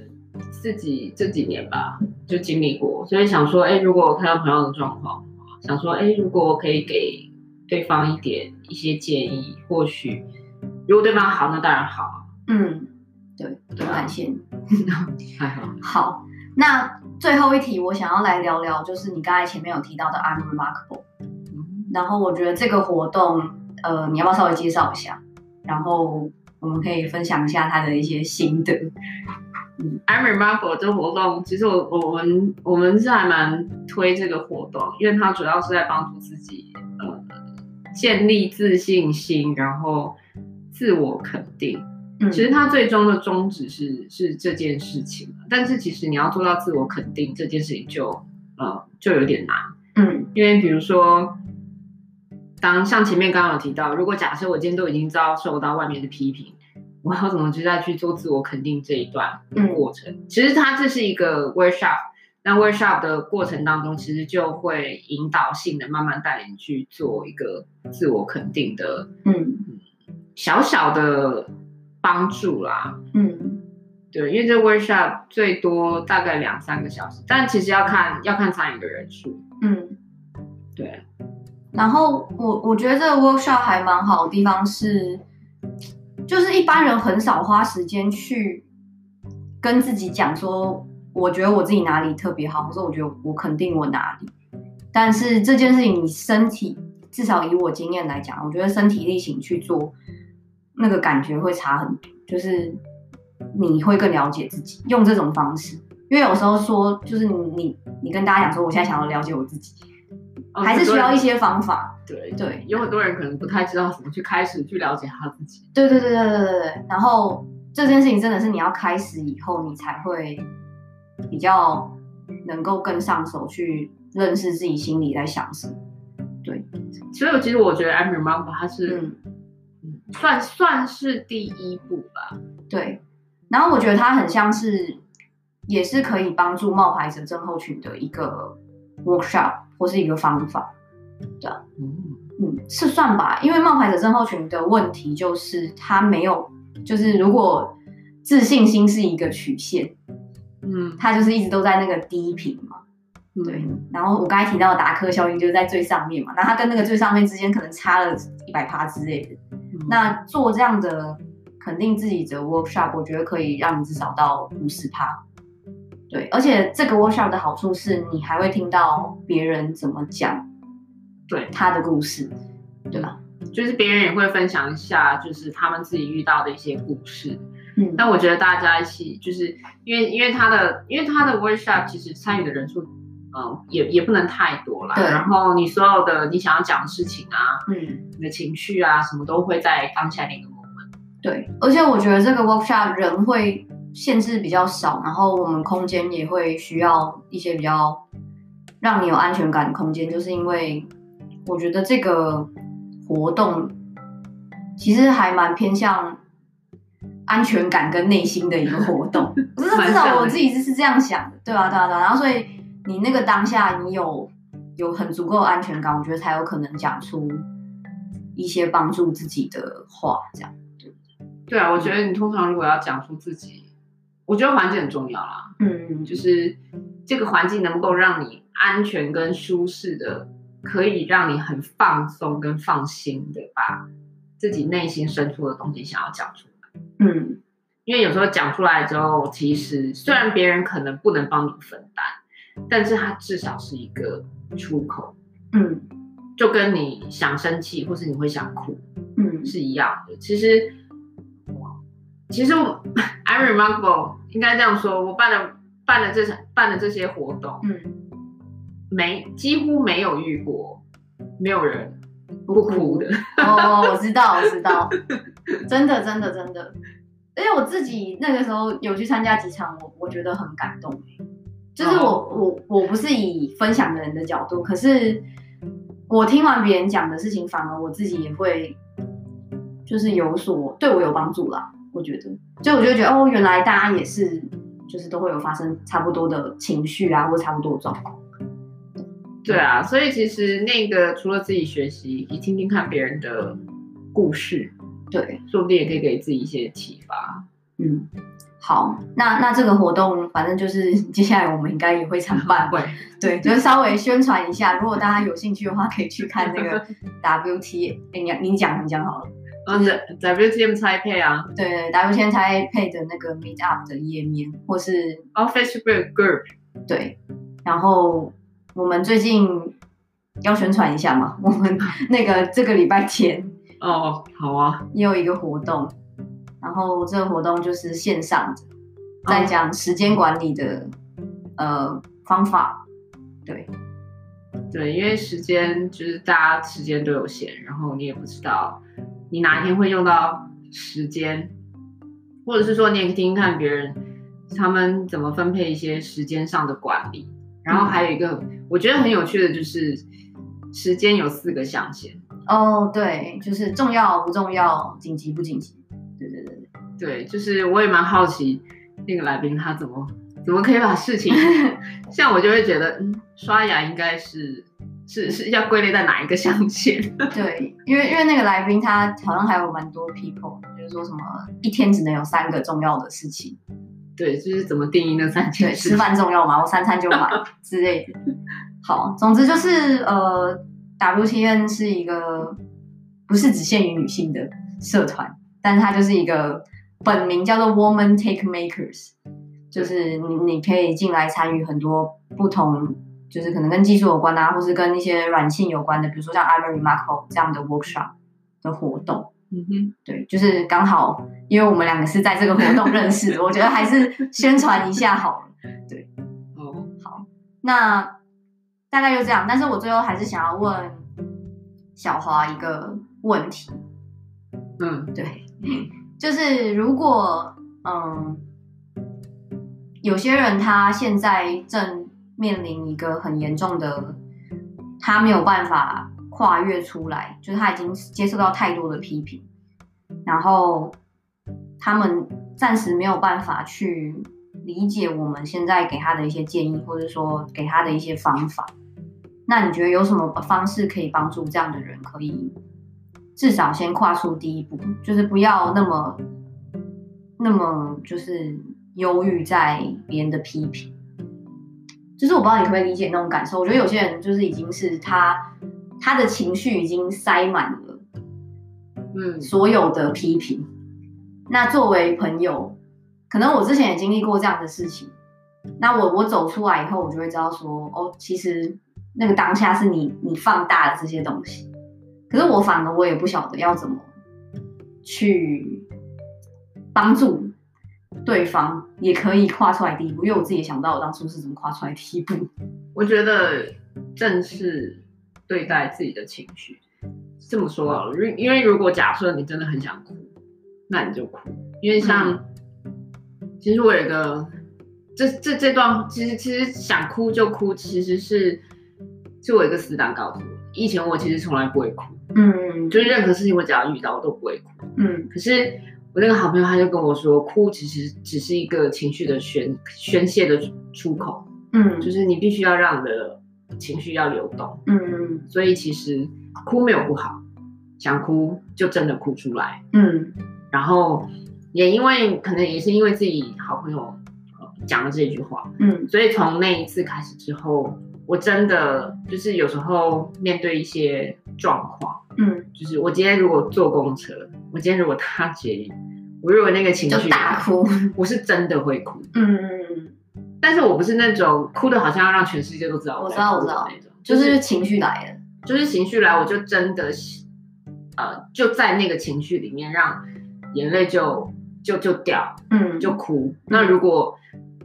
自己这几年吧，就经历过，所以想说，哎，如果我看到朋友的状况，想说，哎，如果我可以给对方一点一些建议，或许如果对方好，那当然好。嗯，对，对，感谢你。[LAUGHS] 还好。[LAUGHS] 好，那最后一题，我想要来聊聊，就是你刚才前面有提到的 I'm remarkable。嗯，然后我觉得这个活动，呃，你要不要稍微介绍一下？然后我们可以分享一下他的一些心得。嗯，I'm remarkable 这个活动，其实我我们我们是还蛮推这个活动，因为它主要是在帮助自己呃建立自信心，然后自我肯定。嗯，其实它最终的宗旨是是这件事情，但是其实你要做到自我肯定这件事情就呃就有点难。嗯，因为比如说，当像前面刚刚有提到，如果假设我今天都已经遭受到外面的批评。我要怎么去再去做自我肯定这一段过程？嗯、其实它这是一个 workshop，那 workshop 的过程当中，其实就会引导性的慢慢带领你去做一个自我肯定的，嗯，小小的帮助啦，嗯，对，因为这 workshop 最多大概两三个小时，但其实要看要看参与的人数，嗯，对。然后我我觉得这个 workshop 还蛮好的地方是。就是一般人很少花时间去跟自己讲说，我觉得我自己哪里特别好，或者我觉得我肯定我哪里。但是这件事情，你身体至少以我经验来讲，我觉得身体力行去做，那个感觉会差很多。就是你会更了解自己，用这种方式。因为有时候说，就是你你跟大家讲说，我现在想要了解我自己。还是需要一些方法，对、哦、对，对有很多人可能不太知道怎么去开始去了解他自己。对对对对对对对。然后这件事情真的是你要开始以后，你才会比较能够更上手去认识自己心里在想什么。对，所以其实我觉得 I'm remarkable 它是嗯算算是第一步吧。对，然后我觉得它很像是也是可以帮助冒牌者症候群的一个 workshop。或是一个方法，对，嗯嗯，是算吧，因为冒牌者症候群的问题就是他没有，就是如果自信心是一个曲线，嗯，他就是一直都在那个低频嘛，对。然后我刚才提到的达克效应就是在最上面嘛，那他跟那个最上面之间可能差了一百趴之类的。那做这样的肯定自己的 workshop，我觉得可以让你至少到五十趴。对，而且这个 workshop 的好处是你还会听到别人怎么讲，对他的故事，对吧？就是别人也会分享一下，就是他们自己遇到的一些故事。嗯，但我觉得大家一起，就是因为因为他的因为他的 workshop 其实参与的人数，嗯，也也不能太多了。对。然后你所有的你想要讲的事情啊，嗯，你的情绪啊，什么都会在当下那个 moment。对，而且我觉得这个 workshop 人会。限制比较少，然后我们空间也会需要一些比较让你有安全感的空间，就是因为我觉得这个活动其实还蛮偏向安全感跟内心的一个活动。我至少我自己是是这样想的，对啊，对啊，对啊。然后所以你那个当下你有有很足够安全感，我觉得才有可能讲出一些帮助自己的话，这样对。对啊，我觉得你通常如果要讲出自己。我觉得环境很重要啦，嗯，就是这个环境能够让你安全跟舒适的，可以让你很放松跟放心的把自己内心深处的东西想要讲出来，嗯，因为有时候讲出来之后，其实虽然别人可能不能帮你分担，但是它至少是一个出口，嗯，就跟你想生气或是你会想哭，嗯，是一样的，其实。其实我 I'm remarkable，应该这样说，我办了办了这场办了这些活动，嗯，没几乎没有遇过没有人不哭的。哦，我知道，我知道，真的真的真的，而且我自己那个时候有去参加几场，我我觉得很感动。就是我、哦、我我不是以分享的人的角度，可是我听完别人讲的事情，反而我自己也会就是有所对我有帮助啦。我觉得，就我就觉得哦，原来大家也是，就是都会有发生差不多的情绪啊，或差不多的状况。对啊，所以其实那个除了自己学习，你听听看别人的故事，对，说不定也可以给自己一些启发。嗯。好，那那这个活动，反正就是 [LAUGHS] 接下来我们应该也会常办，会，对，就是稍微宣传一下。如果大家有兴趣的话，可以去看那个 [LAUGHS] WT，哎，你你讲你讲好了，嗯，WTM Taipei 啊，对对，WTM Taipei 的那个 Meet Up 的页面，或是 Facebook Group，对，然后我们最近要宣传一下嘛，[LAUGHS] 我们那个这个礼拜天，哦，好啊，也有一个活动。然后这个活动就是线上的，在讲时间管理的、哦、呃方法，对。对，因为时间就是大家时间都有限，然后你也不知道你哪一天会用到时间，或者是说你也可以听听看别人他们怎么分配一些时间上的管理。然后还有一个我觉得很有趣的就是时间有四个象限哦，对，就是重要不重要，紧急不紧急。对对对对，就是我也蛮好奇那个来宾他怎么怎么可以把事情，[LAUGHS] 像我就会觉得，嗯，刷牙应该是是是要归类在哪一个象限？[LAUGHS] 对，因为因为那个来宾他好像还有蛮多 people，就是说什么一天只能有三个重要的事情。对，就是怎么定义那三件事？吃饭重要吗？我三餐就买 [LAUGHS] 之类的。好，总之就是呃，WTN 是一个不是只限于女性的社团。但是它就是一个本名叫做 Woman Take Makers，就是你你可以进来参与很多不同，就是可能跟技术有关啊，或是跟一些软性有关的，比如说像 I'm Remarkable 这样的 workshop 的活动。嗯哼，对，就是刚好因为我们两个是在这个活动认识的，我觉得还是宣传一下好了。对，哦，好，那大概就这样。但是我最后还是想要问小华一个问题。嗯，对。就是如果嗯，有些人他现在正面临一个很严重的，他没有办法跨越出来，就是他已经接受到太多的批评，然后他们暂时没有办法去理解我们现在给他的一些建议，或者说给他的一些方法。那你觉得有什么方式可以帮助这样的人可以？至少先跨出第一步，就是不要那么那么就是忧郁在别人的批评。就是我不知道你可不可以理解那种感受。我觉得有些人就是已经是他他的情绪已经塞满了，嗯，所有的批评。那作为朋友，可能我之前也经历过这样的事情。那我我走出来以后，我就会知道说，哦，其实那个当下是你你放大了这些东西。可是我反而我也不晓得要怎么去帮助对方，也可以跨出来第一步，因为我自己也想不到我当初是怎么跨出来第一步。我觉得正视对待自己的情绪，这么说啊，因为如果假设你真的很想哭，那你就哭，因为像、嗯、其实我有一个这这这段，其实其实想哭就哭，其实是是我一个死党告诉我。以前我其实从来不会哭，嗯，就是任何事情我只要遇到我都不会哭，嗯。可是我那个好朋友他就跟我说，哭其实只是一个情绪的宣宣泄的出口，嗯，就是你必须要让你的情绪要流动，嗯嗯。所以其实哭没有不好，想哭就真的哭出来，嗯。然后也因为可能也是因为自己好朋友讲了这句话，嗯，所以从那一次开始之后。我真的就是有时候面对一些状况，嗯，就是我今天如果坐公车，我今天如果搭捷运，我如果那个情绪就大哭，我是真的会哭，嗯嗯嗯，但是我不是那种哭的好像要让全世界都知道我，我知道我知道那种，就是情绪来了，就是情绪来，我就真的，呃，就在那个情绪里面让眼泪就就就掉，嗯，就哭。那如果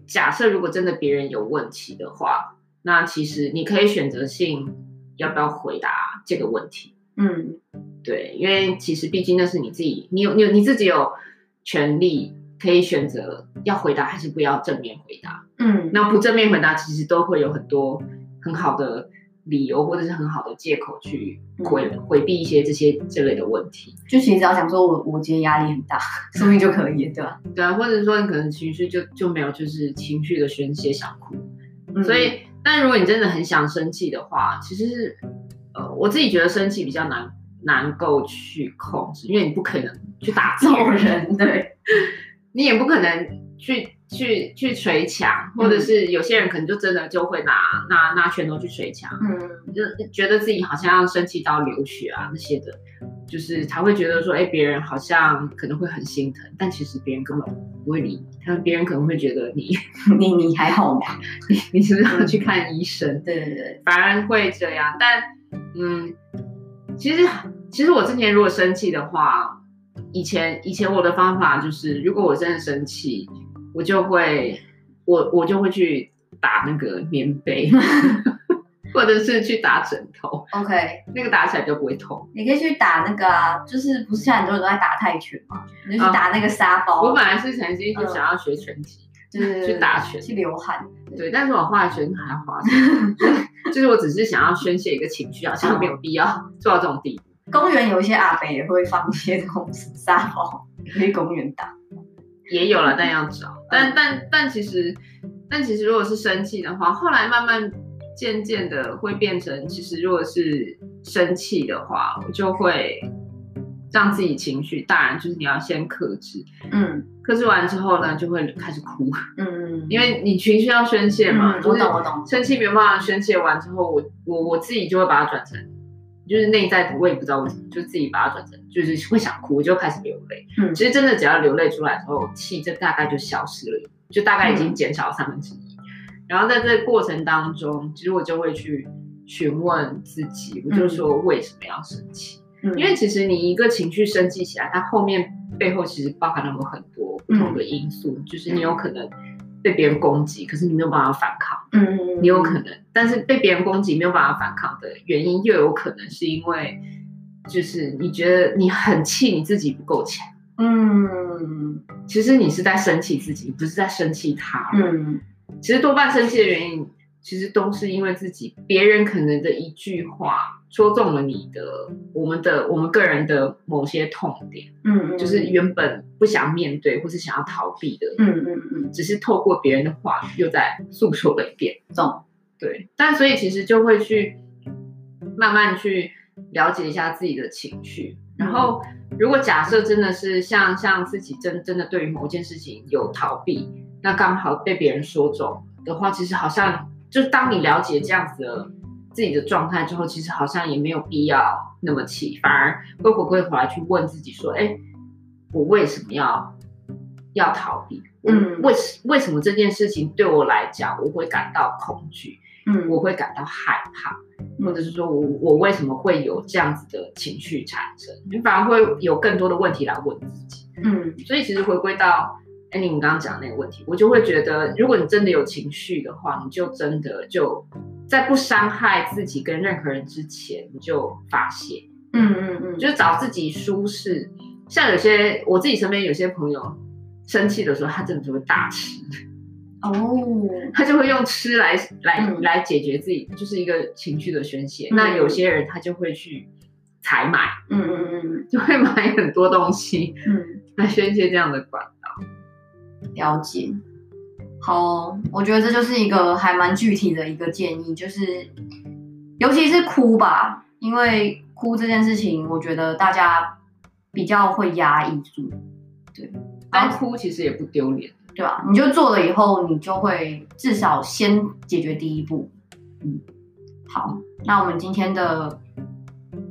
假设如果真的别人有问题的话。那其实你可以选择性要不要回答这个问题？嗯，对，因为其实毕竟那是你自己，你有你有你自己有权利可以选择要回答还是不要正面回答。嗯，那不正面回答其实都会有很多很好的理由或者是很好的借口去回回避一些这些这类的问题。就其实只要想说我我今天压力很大，说不定就可以，对吧？对啊，或者说你可能情绪就就没有就是情绪的宣泄，想哭。嗯、所以，但如果你真的很想生气的话，其实是呃，我自己觉得生气比较难难够去控制，因为你不可能去打 [LAUGHS] 揍人，对。你也不可能去去去捶墙，或者是有些人可能就真的就会拿拿拿拳头去捶墙，嗯，就觉得自己好像要生气到流血啊那些的，就是才会觉得说，哎，别人好像可能会很心疼，但其实别人根本不会理你，他别人可能会觉得你 [LAUGHS] 你你还好吗？你你是不是要去看医生？嗯、对对对，反而会这样。但嗯，其实其实我之前如果生气的话。以前以前我的方法就是，如果我真的生气，我就会我我就会去打那个棉被，[LAUGHS] 或者是去打枕头。OK，那个打起来就不会痛。你可以去打那个啊，就是不是现在很多人都在打泰拳嘛？你就去打那个沙包。我本来是曾经就想要学拳击，就是去打拳，去流汗。对，但是我后来觉得还要花钱，就是我只是想要宣泄一个情绪，好像没有必要做到这种地步。公园有一些阿伯也会放一些这种沙包，可以公园打。也有了，但要找。但但但其实，但其实如果是生气的话，后来慢慢渐渐的会变成，其实如果是生气的话，我就会让自己情绪，当然就是你要先克制。嗯，克制完之后呢，就会开始哭。嗯嗯，因为你情绪要宣泄嘛。嗯，我懂我懂。生气没有办法宣泄完之后，我我我自己就会把它转成。就是内在的，我也不知道为什么，就自己把它转成，就是会想哭，我就开始流泪。嗯，其实真的只要流泪出来之后，气就大概就消失了，就大概已经减少了三分之一。然后在这个过程当中，其实我就会去询问自己，我就说为什么要生气？嗯，因为其实你一个情绪生气起来，它后面背后其实包含了有很多不同的因素，嗯，就是你有可能。被别人攻击，可是你没有办法反抗。嗯，你有可能，但是被别人攻击没有办法反抗的原因，又有可能是因为，就是你觉得你很气你自己不够强。嗯，其实你是在生气自己，不是在生气他。嗯，其实多半生气的原因。其实都是因为自己，别人可能的一句话戳中了你的、我们的、我们个人的某些痛点，嗯，嗯，就是原本不想面对或是想要逃避的，嗯嗯嗯，只是透过别人的话又再诉说了一遍，懂？对，但所以其实就会去慢慢去了解一下自己的情绪，然后如果假设真的是像像自己真真的对于某件事情有逃避，那刚好被别人说中的话，其实好像。就是当你了解这样子的自己的状态之后，其实好像也没有必要那么气，反而会回过头来去问自己说：“哎，我为什么要要逃避？嗯，为为什么这件事情对我来讲，我会感到恐惧？嗯，我会感到害怕，或者是说我我为什么会有这样子的情绪产生？你反而会有更多的问题来问自己。嗯，所以其实回归到。哎，你们刚刚讲那个问题，我就会觉得，如果你真的有情绪的话，你就真的就在不伤害自己跟任何人之前，你就发泄。嗯嗯嗯，就是找自己舒适。像有些我自己身边有些朋友生气的时候，他真的就会大吃。哦，他就会用吃来来、嗯、来解决自己，就是一个情绪的宣泄。嗯、那有些人他就会去采买，嗯嗯嗯，就会买很多东西，嗯，[LAUGHS] 来宣泄这样的管道。了解，好，我觉得这就是一个还蛮具体的一个建议，就是尤其是哭吧，因为哭这件事情，我觉得大家比较会压抑住，对，但哭其实也不丢脸，对吧？你就做了以后，你就会至少先解决第一步，嗯，好，那我们今天的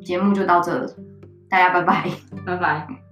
节目就到这了，大家拜拜，拜拜。